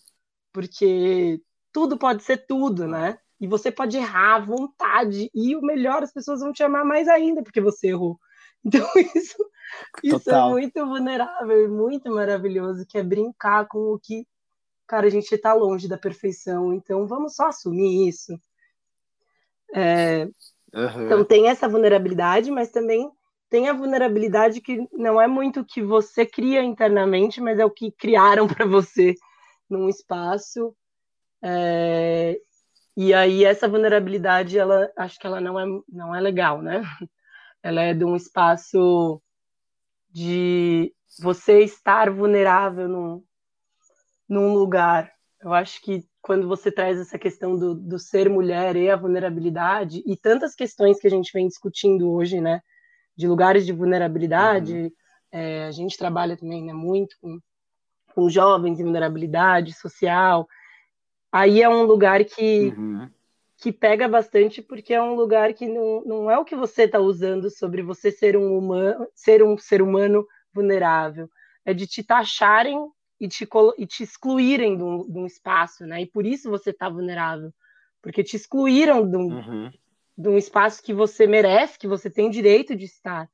porque tudo pode ser tudo, né? E você pode errar à vontade, e o melhor, as pessoas vão te amar mais ainda porque você errou. Então, isso, isso é muito vulnerável e muito maravilhoso, que é brincar com o que, cara, a gente está longe da perfeição, então vamos só assumir isso. É, uhum. Então, tem essa vulnerabilidade, mas também tem a vulnerabilidade que não é muito o que você cria internamente, mas é o que criaram para você num espaço. É, e aí essa vulnerabilidade, ela acho que ela não é não é legal, né? ela é de um espaço de você estar vulnerável num, num lugar. Eu acho que quando você traz essa questão do, do ser mulher e a vulnerabilidade, e tantas questões que a gente vem discutindo hoje, né, de lugares de vulnerabilidade, uhum. é, a gente trabalha também né, muito com, com jovens em vulnerabilidade social, aí é um lugar que uhum que pega bastante porque é um lugar que não, não é o que você está usando sobre você ser um humano, ser um ser humano vulnerável, é de te taxarem e te, e te excluírem de um, de um espaço, né? E por isso você está vulnerável, porque te excluíram de um, uhum. de um espaço que você merece, que você tem direito de estar.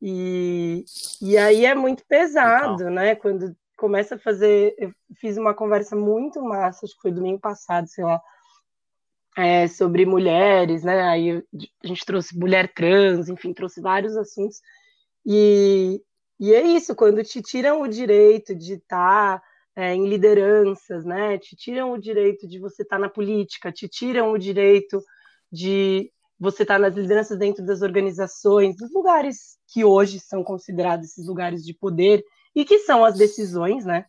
E, e aí é muito pesado, Legal. né? Quando começa a fazer. Eu fiz uma conversa muito massa, acho que foi domingo passado, sei lá, é, sobre mulheres, né? Aí a gente trouxe mulher trans, enfim, trouxe vários assuntos. E, e é isso, quando te tiram o direito de estar é, em lideranças, né? Te tiram o direito de você estar na política, te tiram o direito de você estar nas lideranças dentro das organizações, dos lugares que hoje são considerados esses lugares de poder e que são as decisões, né?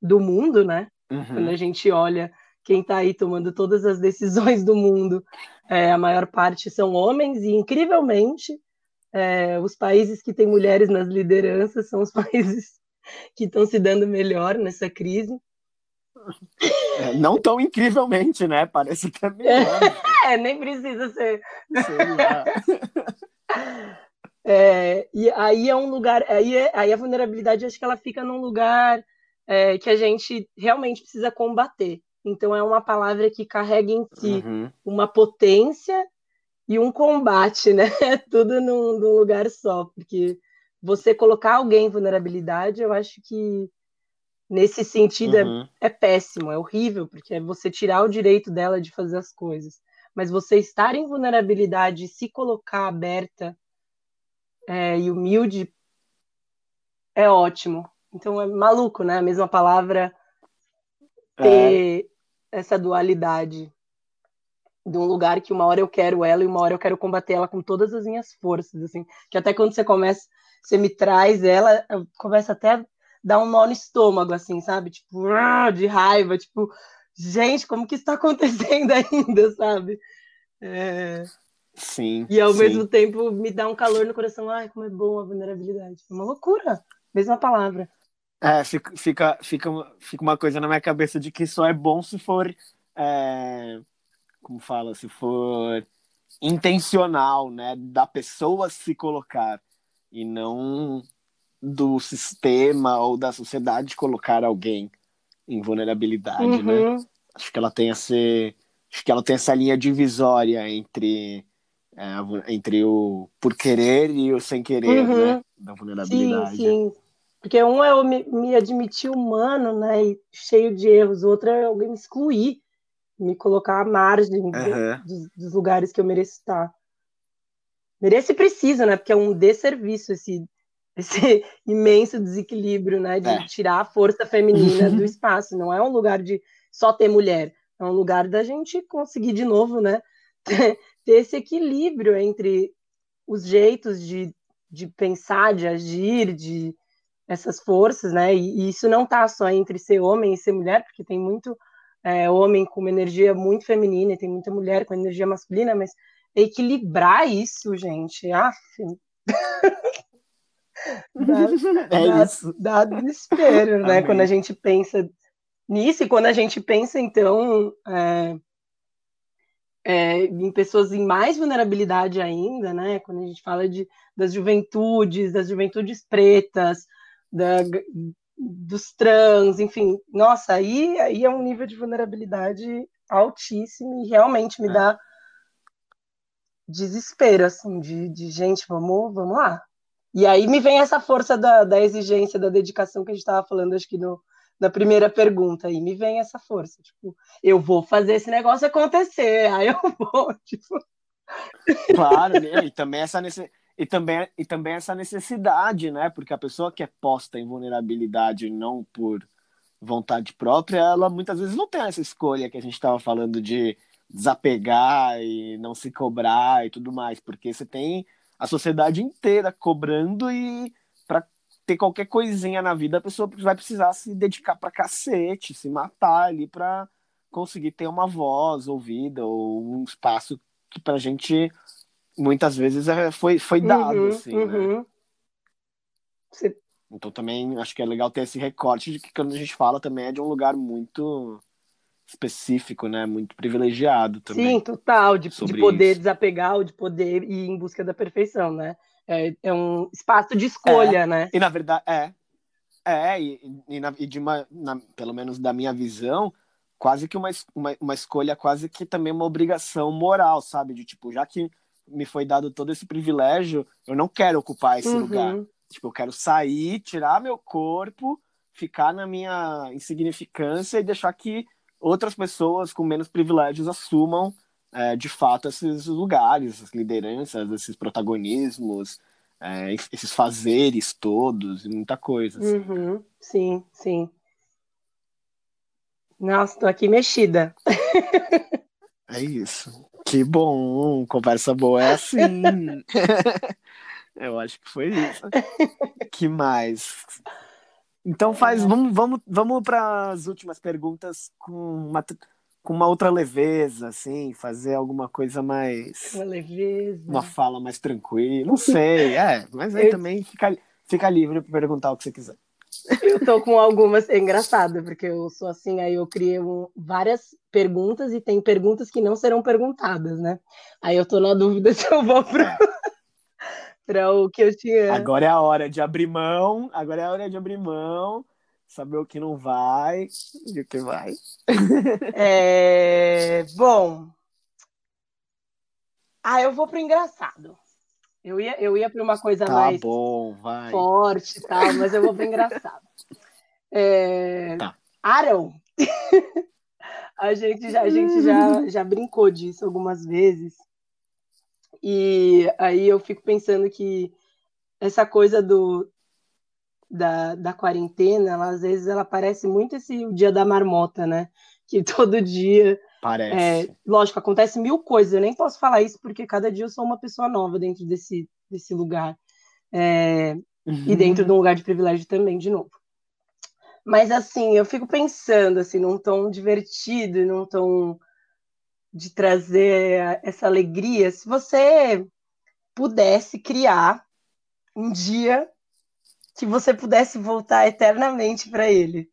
Do mundo, né? Uhum. Quando a gente olha quem está aí tomando todas as decisões do mundo, é, a maior parte são homens, e incrivelmente, é, os países que têm mulheres nas lideranças são os países que estão se dando melhor nessa crise. É, não tão incrivelmente, né? Parece que é melhor. É, nem precisa ser. É, e aí é um lugar, aí, é, aí a vulnerabilidade acho que ela fica num lugar é, que a gente realmente precisa combater. Então é uma palavra que carrega em si uhum. uma potência e um combate, né? Tudo num, num, lugar só, porque você colocar alguém em vulnerabilidade, eu acho que nesse sentido é, uhum. é, é péssimo, é horrível, porque é você tirar o direito dela de fazer as coisas. Mas você estar em vulnerabilidade e se colocar aberta é, e humilde é ótimo. Então é maluco, né? A mesma palavra ter, é essa dualidade. de um lugar que uma hora eu quero ela e uma hora eu quero combater ela com todas as minhas forças, assim. Que até quando você começa, você me traz ela, começa até a dar um nó no estômago, assim, sabe? Tipo, de raiva, tipo, gente, como que está acontecendo ainda, sabe? É... Sim. E ao sim. mesmo tempo me dá um calor no coração. Ai, como é bom a vulnerabilidade. É uma loucura. Mesma palavra. É, fica, fica, fica, fica uma coisa na minha cabeça de que só é bom se for. É, como fala? Se for intencional, né? Da pessoa se colocar. E não do sistema ou da sociedade colocar alguém em vulnerabilidade, Uhum. né? Acho que ela tem esse, acho que ela tem essa linha divisória entre é, entre o por querer e o sem querer, Uhum. né? Da Sim, vulnerabilidade. sim. Porque um é eu me, me admitir humano, né? E cheio de erros. O outro é alguém me excluir, me colocar à margem de- Aham. dos, dos lugares que eu mereço estar. Mereço e preciso, né? Porque é um desserviço esse, esse imenso desequilíbrio, né? De É. tirar a força feminina do espaço. Não é um lugar de só ter mulher. É um lugar da gente conseguir de novo, né? Ter, ter esse equilíbrio entre os jeitos de, de pensar, de agir, de essas forças, né? E, e isso não tá só entre ser homem e ser mulher, porque tem muito é, homem com uma energia muito feminina e tem muita mulher com energia masculina, mas equilibrar isso, gente, af, dá, É dá- isso. dá desespero, né? Amém. Quando a gente pensa nisso e quando a gente pensa, então, é, é, em pessoas em mais vulnerabilidade ainda, né? Quando a gente fala de, das juventudes, das juventudes pretas, da- dos trans, enfim, nossa, aí, aí é um nível de vulnerabilidade altíssimo e realmente me É. dá desespero, assim, de, de gente, vamos, vamos lá. E aí me vem essa força da, da exigência, da dedicação que a gente estava falando, acho que no, na primeira pergunta aí, me vem essa força, tipo, eu vou fazer esse negócio acontecer, aí eu vou, tipo, Claro, né? E também essa nesse... e também e também essa necessidade, né? Porque a pessoa que é posta em vulnerabilidade não por vontade própria, ela muitas vezes não tem essa escolha que a gente estava falando de desapegar e não se cobrar e tudo mais, porque você tem a sociedade inteira cobrando e ter qualquer coisinha na vida a pessoa vai precisar se dedicar pra cacete, se matar ali pra conseguir ter uma voz ouvida ou um espaço que pra gente muitas vezes é- foi, foi dado, uhum, assim, né? uhum. Você- Então também acho que é legal ter esse recorte de que quando a gente fala também é de um lugar muito específico, né? Muito privilegiado também. Sim, total, de, de poder isso. desapegar ou de poder ir em busca da perfeição, né? É, é um espaço de escolha, né? E na verdade, é. É, e, e, na- e de uma, na- pelo menos da minha visão, quase que uma, uma, uma escolha, quase que também uma obrigação moral, sabe? De tipo, já que me foi dado todo esse privilégio, eu não quero ocupar esse lugar. Uhum. Tipo, eu quero sair, tirar meu corpo, ficar na minha insignificância e deixar que outras pessoas com menos privilégios assumam é, de fato esses lugares, essas lideranças, esses protagonismos, é, esses fazeres todos e muita coisa. assim. Uhum. Sim, sim. Nossa, tô aqui mexida. É isso. Que bom, conversa boa é assim. Eu acho que foi isso. Que mais? Então faz, vamos, vamos, vamos para as últimas perguntas com uma, com uma outra leveza, assim, fazer alguma coisa mais, Uma leveza. uma fala mais tranquila, não sei, é, mas aí Eu- também fica, fica livre para perguntar o que você quiser. Eu tô com algumas. É engraçado, porque eu sou assim, aí eu criei um- várias perguntas e tem perguntas que não serão perguntadas, né? Aí eu tô na dúvida se eu vou para o que eu tinha. Agora é a hora de abrir mão, agora é a hora de abrir mão, saber o que não vai e o que vai. É, Bom. Ah, eu vou pro engraçado. Eu ia, eu ia para uma coisa Tá mais bom, vai. forte e tal, mas eu vou pro engraçado. É... Tá. Arão. a gente, já, a gente já, já brincou disso algumas vezes. E aí eu fico pensando que essa coisa do da, da quarentena, ela, às vezes ela parece muito esse o dia da marmota, né? Que todo dia Parece. É, lógico, acontece mil coisas. Eu nem posso falar isso porque cada dia eu sou uma pessoa nova dentro desse, desse lugar. É, uhum. E dentro de um lugar de privilégio também, de novo. Mas assim, eu fico pensando assim, num tom divertido, num tom de trazer essa alegria. Se você pudesse criar um dia que você pudesse voltar eternamente para ele.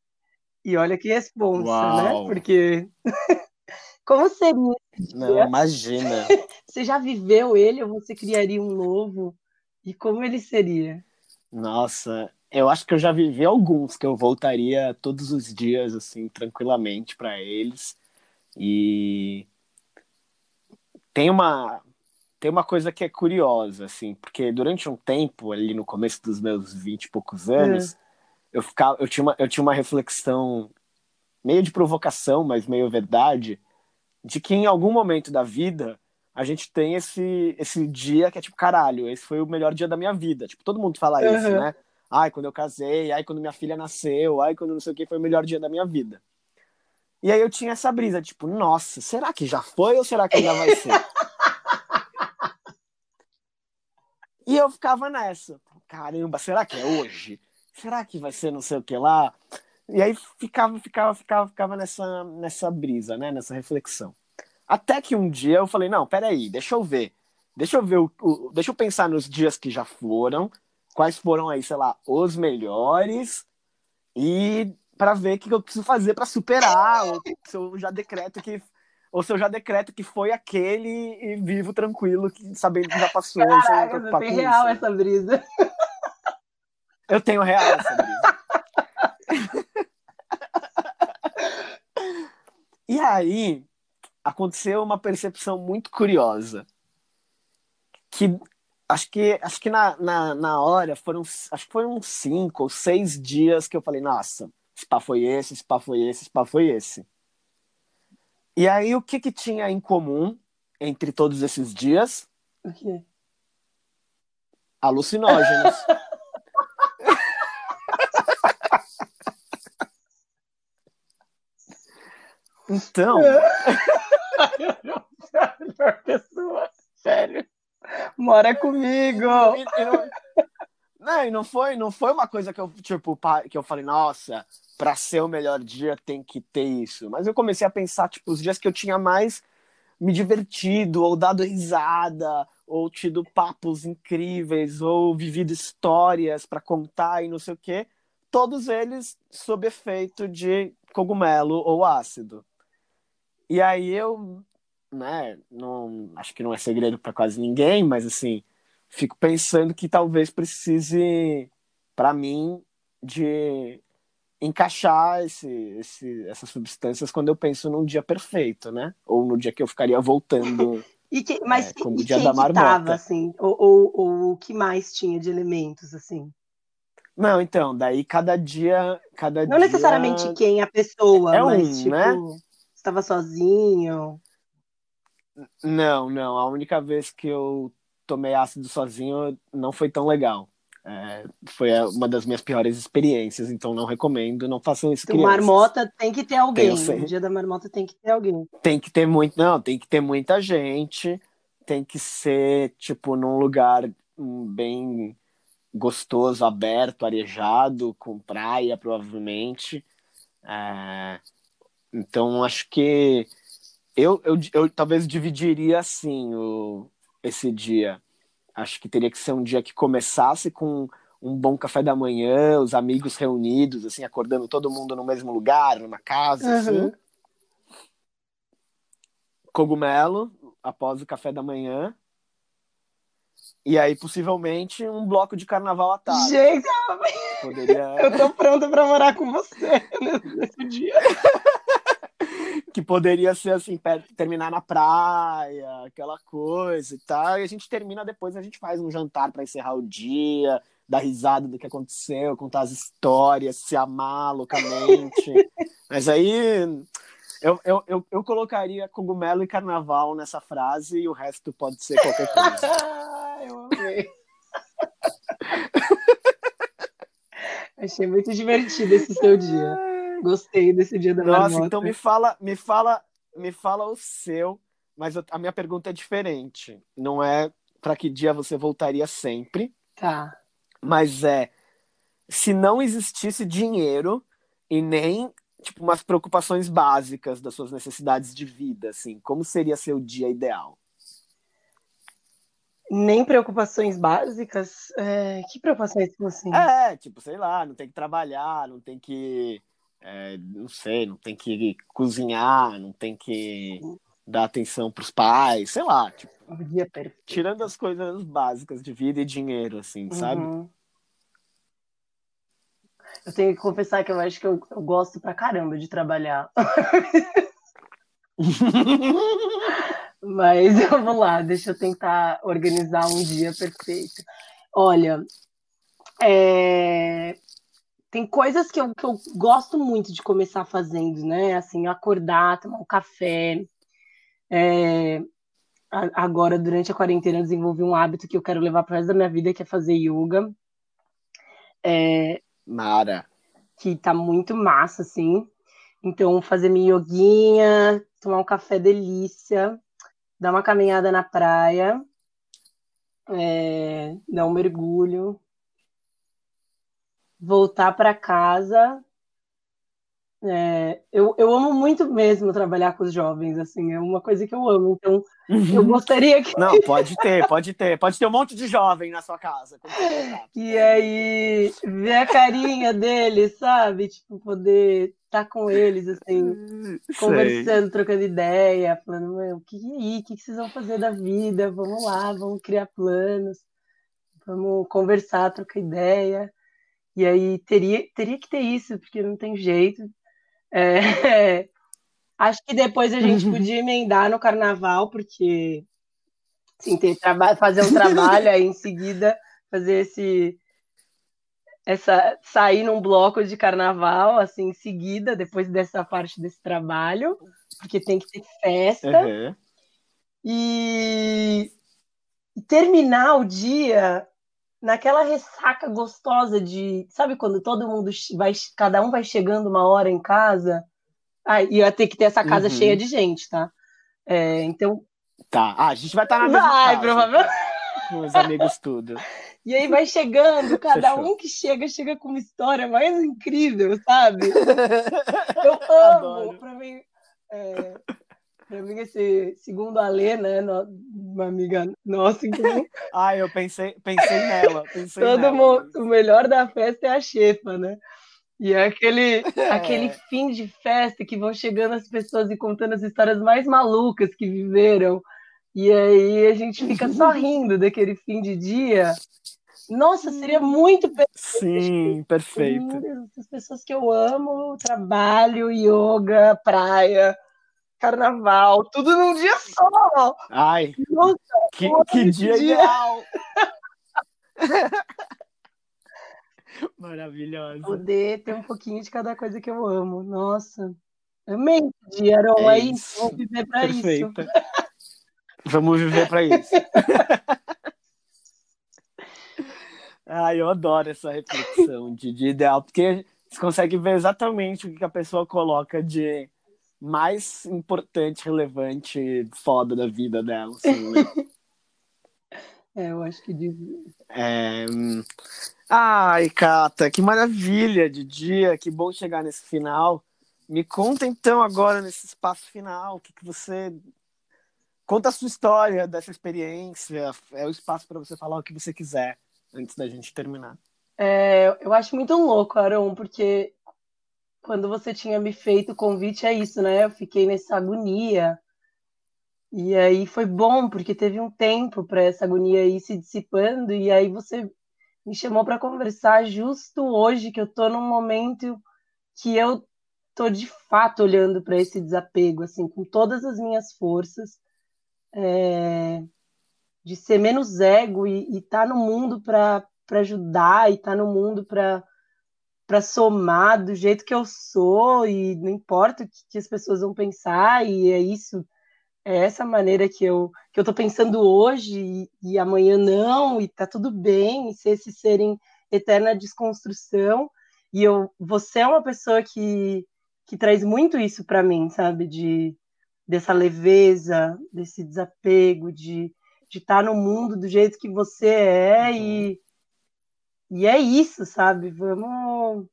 E olha que responsa, né? Porque como seria? Não, imagina. você já viveu ele ou você criaria um novo? E como ele seria? Nossa, eu acho que eu já vivi alguns que eu voltaria todos os dias assim tranquilamente para eles. E tem uma tem uma coisa que é curiosa assim, porque durante um tempo ali no começo dos meus vinte e poucos anos, é. eu ficava eu tinha uma, eu tinha uma reflexão meio de provocação, mas meio verdade, de que em algum momento da vida a gente tem esse, esse dia que é tipo, caralho, esse foi o melhor dia da minha vida. Tipo, todo mundo fala uhum. isso, né? Ai, quando eu casei, ai, quando minha filha nasceu, ai, quando não sei o que, foi o melhor dia da minha vida. E aí eu tinha essa brisa, tipo, nossa, será que já foi ou será que ainda vai ser? e eu ficava nessa, caramba, será que é hoje? Será que vai ser não sei o que lá? E aí ficava, ficava, ficava, ficava nessa, nessa brisa, né? Nessa reflexão. Até que um dia eu falei, não, peraí, deixa eu ver. Deixa eu ver, o, o, deixa eu pensar nos dias que já foram, quais foram aí, sei lá, os melhores, e para ver o que eu preciso fazer para superar, ou se eu já decreto que ou se eu já decreto que foi aquele e vivo tranquilo, que, sabendo que já passou. Caraca, você tem real isso. essa brisa. Eu tenho real essa brisa. e aí, aconteceu uma percepção muito curiosa. Que acho que, acho que na, na, na hora foram, acho que foram cinco ou seis dias que eu falei, nossa, esse pá foi esse, esse pá foi esse, esse pá foi esse. E aí, o que que tinha em comum entre todos esses dias? O quê? Alucinógenos. então. melhor pessoa. Sério. Mora comigo. E, e não, não, e não foi, não foi uma coisa que eu, tipo, que eu falei, nossa, para ser o melhor dia tem que ter isso. Mas eu comecei a pensar, tipo, os dias que eu tinha mais me divertido, ou dado risada, ou tido papos incríveis, ou vivido histórias para contar e não sei o quê, todos eles sob efeito de cogumelo ou ácido. E aí eu né, não, acho que não é segredo para quase ninguém, mas assim, fico pensando que talvez precise, para mim, de encaixar esse, esse, essas substâncias quando eu penso num dia perfeito, né? Ou no dia que eu ficaria voltando. e que, mas é, como e dia da marmota. Tava, assim, ou, ou, ou o que mais tinha de elementos, assim? Não, então, daí cada dia. Cada não dia... necessariamente quem, a pessoa, é mas um, tipo, né? estava sozinho. Não, não. A única vez que eu tomei ácido sozinho não foi tão legal. É, foi uma das minhas piores experiências, então não recomendo, não façam isso. Então, marmota tem que ter alguém. No dia da marmota tem que ter alguém. Tem que ter muito, não, tem que ter muita gente, tem que ser tipo num lugar hum, bem gostoso, aberto, arejado, com praia, provavelmente. É, então acho que eu, eu, eu talvez dividiria assim o, esse dia. Acho que teria que ser um dia que começasse com um bom café da manhã, os amigos reunidos, assim, acordando todo mundo no mesmo lugar, numa casa, uhum. assim. Cogumelo, após o café da manhã. E aí, possivelmente, um bloco de carnaval à tarde. Gente, Poderia... eu tô pronta pra morar com você nesse dia. que poderia ser assim, terminar na praia, aquela coisa e tal. E a gente termina depois, a gente faz um jantar para encerrar o dia, dar risada do que aconteceu, contar as histórias, se amar loucamente. Mas aí eu, eu, eu, eu, colocaria cogumelo e carnaval nessa frase e o resto pode ser qualquer coisa. eu amei. Achei muito divertido esse seu dia. Gostei desse dia da Nossa, marmota. então me fala, me fala, me fala o seu, mas a minha pergunta é diferente. Não é para que dia você voltaria sempre. Tá. Mas é se não existisse dinheiro e nem tipo umas preocupações básicas das suas necessidades de vida, assim, como seria seu dia ideal? Nem preocupações básicas? É, que preocupações assim? É, tipo, sei lá, não tem que trabalhar, não tem que. É, não sei, não tem que cozinhar, não tem que dar atenção pros pais, sei lá, tipo. Dia perfeito. Tirando as coisas básicas de vida e dinheiro, assim, uhum. sabe? Eu tenho que confessar que eu acho que eu, eu gosto pra caramba de trabalhar. Mas vamos lá, deixa eu tentar organizar um dia perfeito. Olha, é... tem coisas que eu, que eu gosto muito de começar fazendo, né? Assim, acordar, tomar um café. É... Agora, durante a quarentena, eu desenvolvi um hábito que eu quero levar para resto da minha vida, que é fazer yoga. É... Mara. Que tá muito massa, assim. Então, fazer minha yoguinha, tomar um café delícia, dar uma caminhada na praia, é, dar um mergulho, voltar para casa. É, eu, eu amo muito mesmo trabalhar com os jovens, assim, é uma coisa que eu amo. Então, eu gostaria que. Não, pode ter, pode ter. Pode ter um monte de jovem na sua casa. E aí, ver a carinha deles, sabe? Tipo, poder estar tá com eles, assim, Sei. conversando, trocando ideia, falando, meu, o que é aí? O que vocês vão fazer da vida? Vamos lá, vamos criar planos, vamos conversar, trocar ideia. E aí teria, teria que ter isso, porque não tem jeito. É, acho que depois a gente podia emendar no carnaval, porque sim, ter fazer um trabalho aí em seguida, fazer esse essa sair num bloco de carnaval assim em seguida depois dessa parte desse trabalho porque tem que ter festa uhum. e... e terminar o dia naquela ressaca gostosa de sabe quando todo mundo vai cada um vai chegando uma hora em casa ah, ia ter que ter essa casa uhum. cheia de gente tá é, então tá ah, a gente vai estar tá na mesma vai casa, provavelmente com os amigos tudo e aí vai chegando, cada Fechou. um que chega, chega com uma história mais incrível, sabe? Eu amo. Para mim, é, pra mim, esse segundo a Lê, né? Uma amiga nossa. Então... ah, eu pensei, pensei nela. Pensei Todo nela, mundo. O melhor da festa é a chefa, né? E é aquele, é. aquele fim de festa que vão chegando as pessoas e contando as histórias mais malucas que viveram. E aí a gente fica só rindo daquele fim de dia. Nossa, seria muito perfeito. Sim, perfeito. As pessoas que eu amo, trabalho, yoga, praia, carnaval, tudo num dia só. Ai, Nossa, que, que dia, dia ideal. Maravilhosa. Poder ter um pouquinho de cada coisa que eu amo. Nossa. Amei esse dia, Aron. É, é isso. Vamos viver para isso. Vamos viver para isso. ah, eu adoro essa reflexão de, de ideal, porque você consegue ver exatamente o que a pessoa coloca de mais importante, relevante, foda da vida dela. Assim, né? é, eu acho que devia. É... Ai, Cata, que maravilha de dia, que bom chegar nesse final. Me conta então agora nesse espaço final, o que, que você Conta a sua história dessa experiência. É o espaço para você falar o que você quiser antes da gente terminar. É, eu acho muito louco, Aaron, porque quando você tinha me feito o convite, é isso, né? Eu fiquei nessa agonia. E aí foi bom, porque teve um tempo para essa agonia ir se dissipando, e aí você me chamou para conversar justo hoje, que eu tô num momento que eu tô de fato olhando para esse desapego, assim, com todas as minhas forças é, de ser menos ego e estar tá no mundo para ajudar e estar tá no mundo para para somar do jeito que eu sou e não importa o que, que, as pessoas vão pensar e é isso é essa maneira que eu que eu tô pensando hoje e, e amanhã não e tá tudo bem e ser esse ser em eterna desconstrução e eu você é uma pessoa que que traz muito isso para mim sabe de dessa leveza, desse desapego, de de estar no mundo do jeito que você é uhum. e e é isso, sabe? Vamos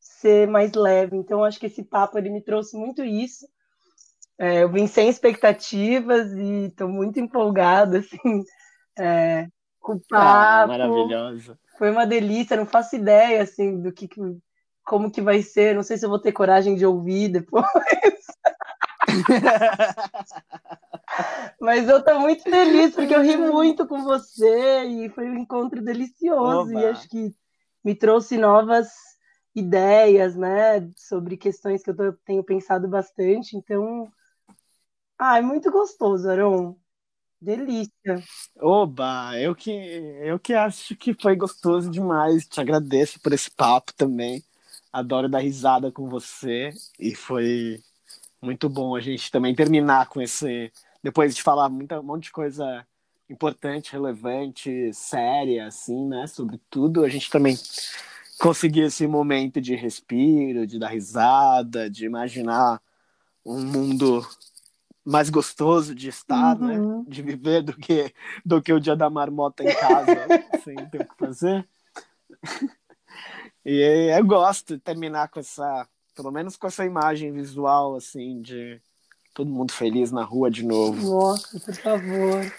ser mais leve. Então, acho que esse papo ele me trouxe muito isso. É, eu vim sem expectativas e estou muito empolgada, assim, é, com o ah, papo. Ah, maravilhoso. Foi uma delícia, não faço ideia, assim, do que, como que vai ser. Não sei se eu vou ter coragem de ouvir depois. Mas eu tô muito feliz porque eu ri muito com você e foi um encontro delicioso Oba. e acho que me trouxe novas ideias, né, sobre questões que eu tô, tenho pensado bastante. Então, ah, é muito gostoso, Aron. Delícia. Oba, eu que eu que acho que foi gostoso demais. Te agradeço por esse papo também. Adoro dar risada com você e foi muito bom a gente também terminar com esse. Depois de falar muita, um monte de coisa importante, relevante, séria, assim, né? Sobre tudo, a gente também conseguir esse momento de respiro, de dar risada, de imaginar um mundo mais gostoso de estar, né? uhum. né? De viver do que do que o dia da marmota em casa, sem ter o que fazer. E eu gosto de terminar com essa pelo menos com essa imagem visual, assim, de todo mundo feliz na rua de novo. Nossa, por favor.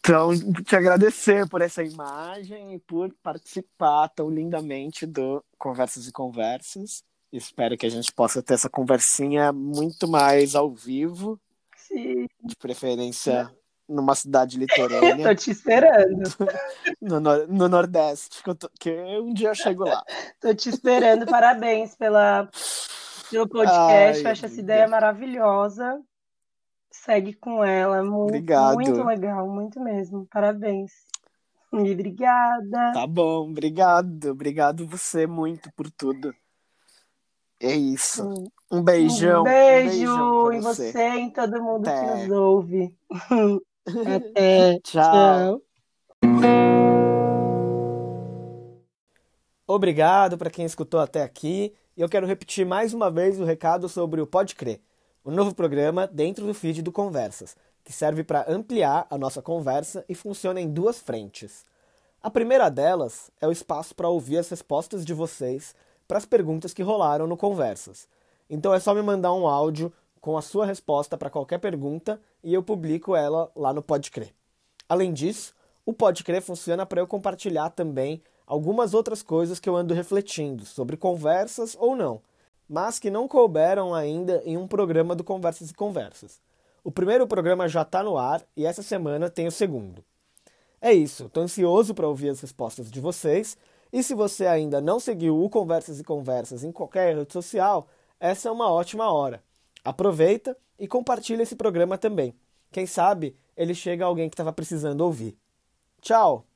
Então, te agradecer por essa imagem e por participar tão lindamente do Conversas e Conversas. Espero que a gente possa ter essa conversinha muito mais ao vivo. Sim. De preferência numa cidade litorânea. tô te esperando. No, no, no Nordeste, que, tô, que, um dia eu chego lá. tô te esperando, parabéns pela, pelo podcast. Ai, acho essa ideia maravilhosa. Segue com ela. Muito, Obrigado. Muito legal, muito mesmo. Parabéns. E obrigada. Tá bom, obrigado. Obrigado você muito por tudo. É isso. Um beijão. Um beijo, um beijão em você. você e em todo mundo Até. que nos ouve. Até. tchau. tchau. Obrigado para quem escutou até aqui. E eu quero repetir mais uma vez o recado sobre o Pode Crer, o um novo programa dentro do feed do Conversas, que serve para ampliar a nossa conversa e funciona em duas frentes. A primeira delas é o espaço para ouvir as respostas de vocês para as perguntas que rolaram no Conversas. Então é só me mandar um áudio com a sua resposta para qualquer pergunta e eu publico ela lá no Pode Crer. Além disso, o Pode Crer funciona para eu compartilhar também algumas outras coisas que eu ando refletindo sobre conversas ou não, mas que não couberam ainda em um programa do Conversas e Conversas. O primeiro programa já está no ar e essa semana tem o segundo. É isso, estou ansioso para ouvir as respostas de vocês. E se você ainda não seguiu o Conversas e Conversas em qualquer rede social, essa é uma ótima hora. Aproveita e compartilha esse programa também. Quem sabe ele chega a alguém que estava precisando ouvir. Tchau!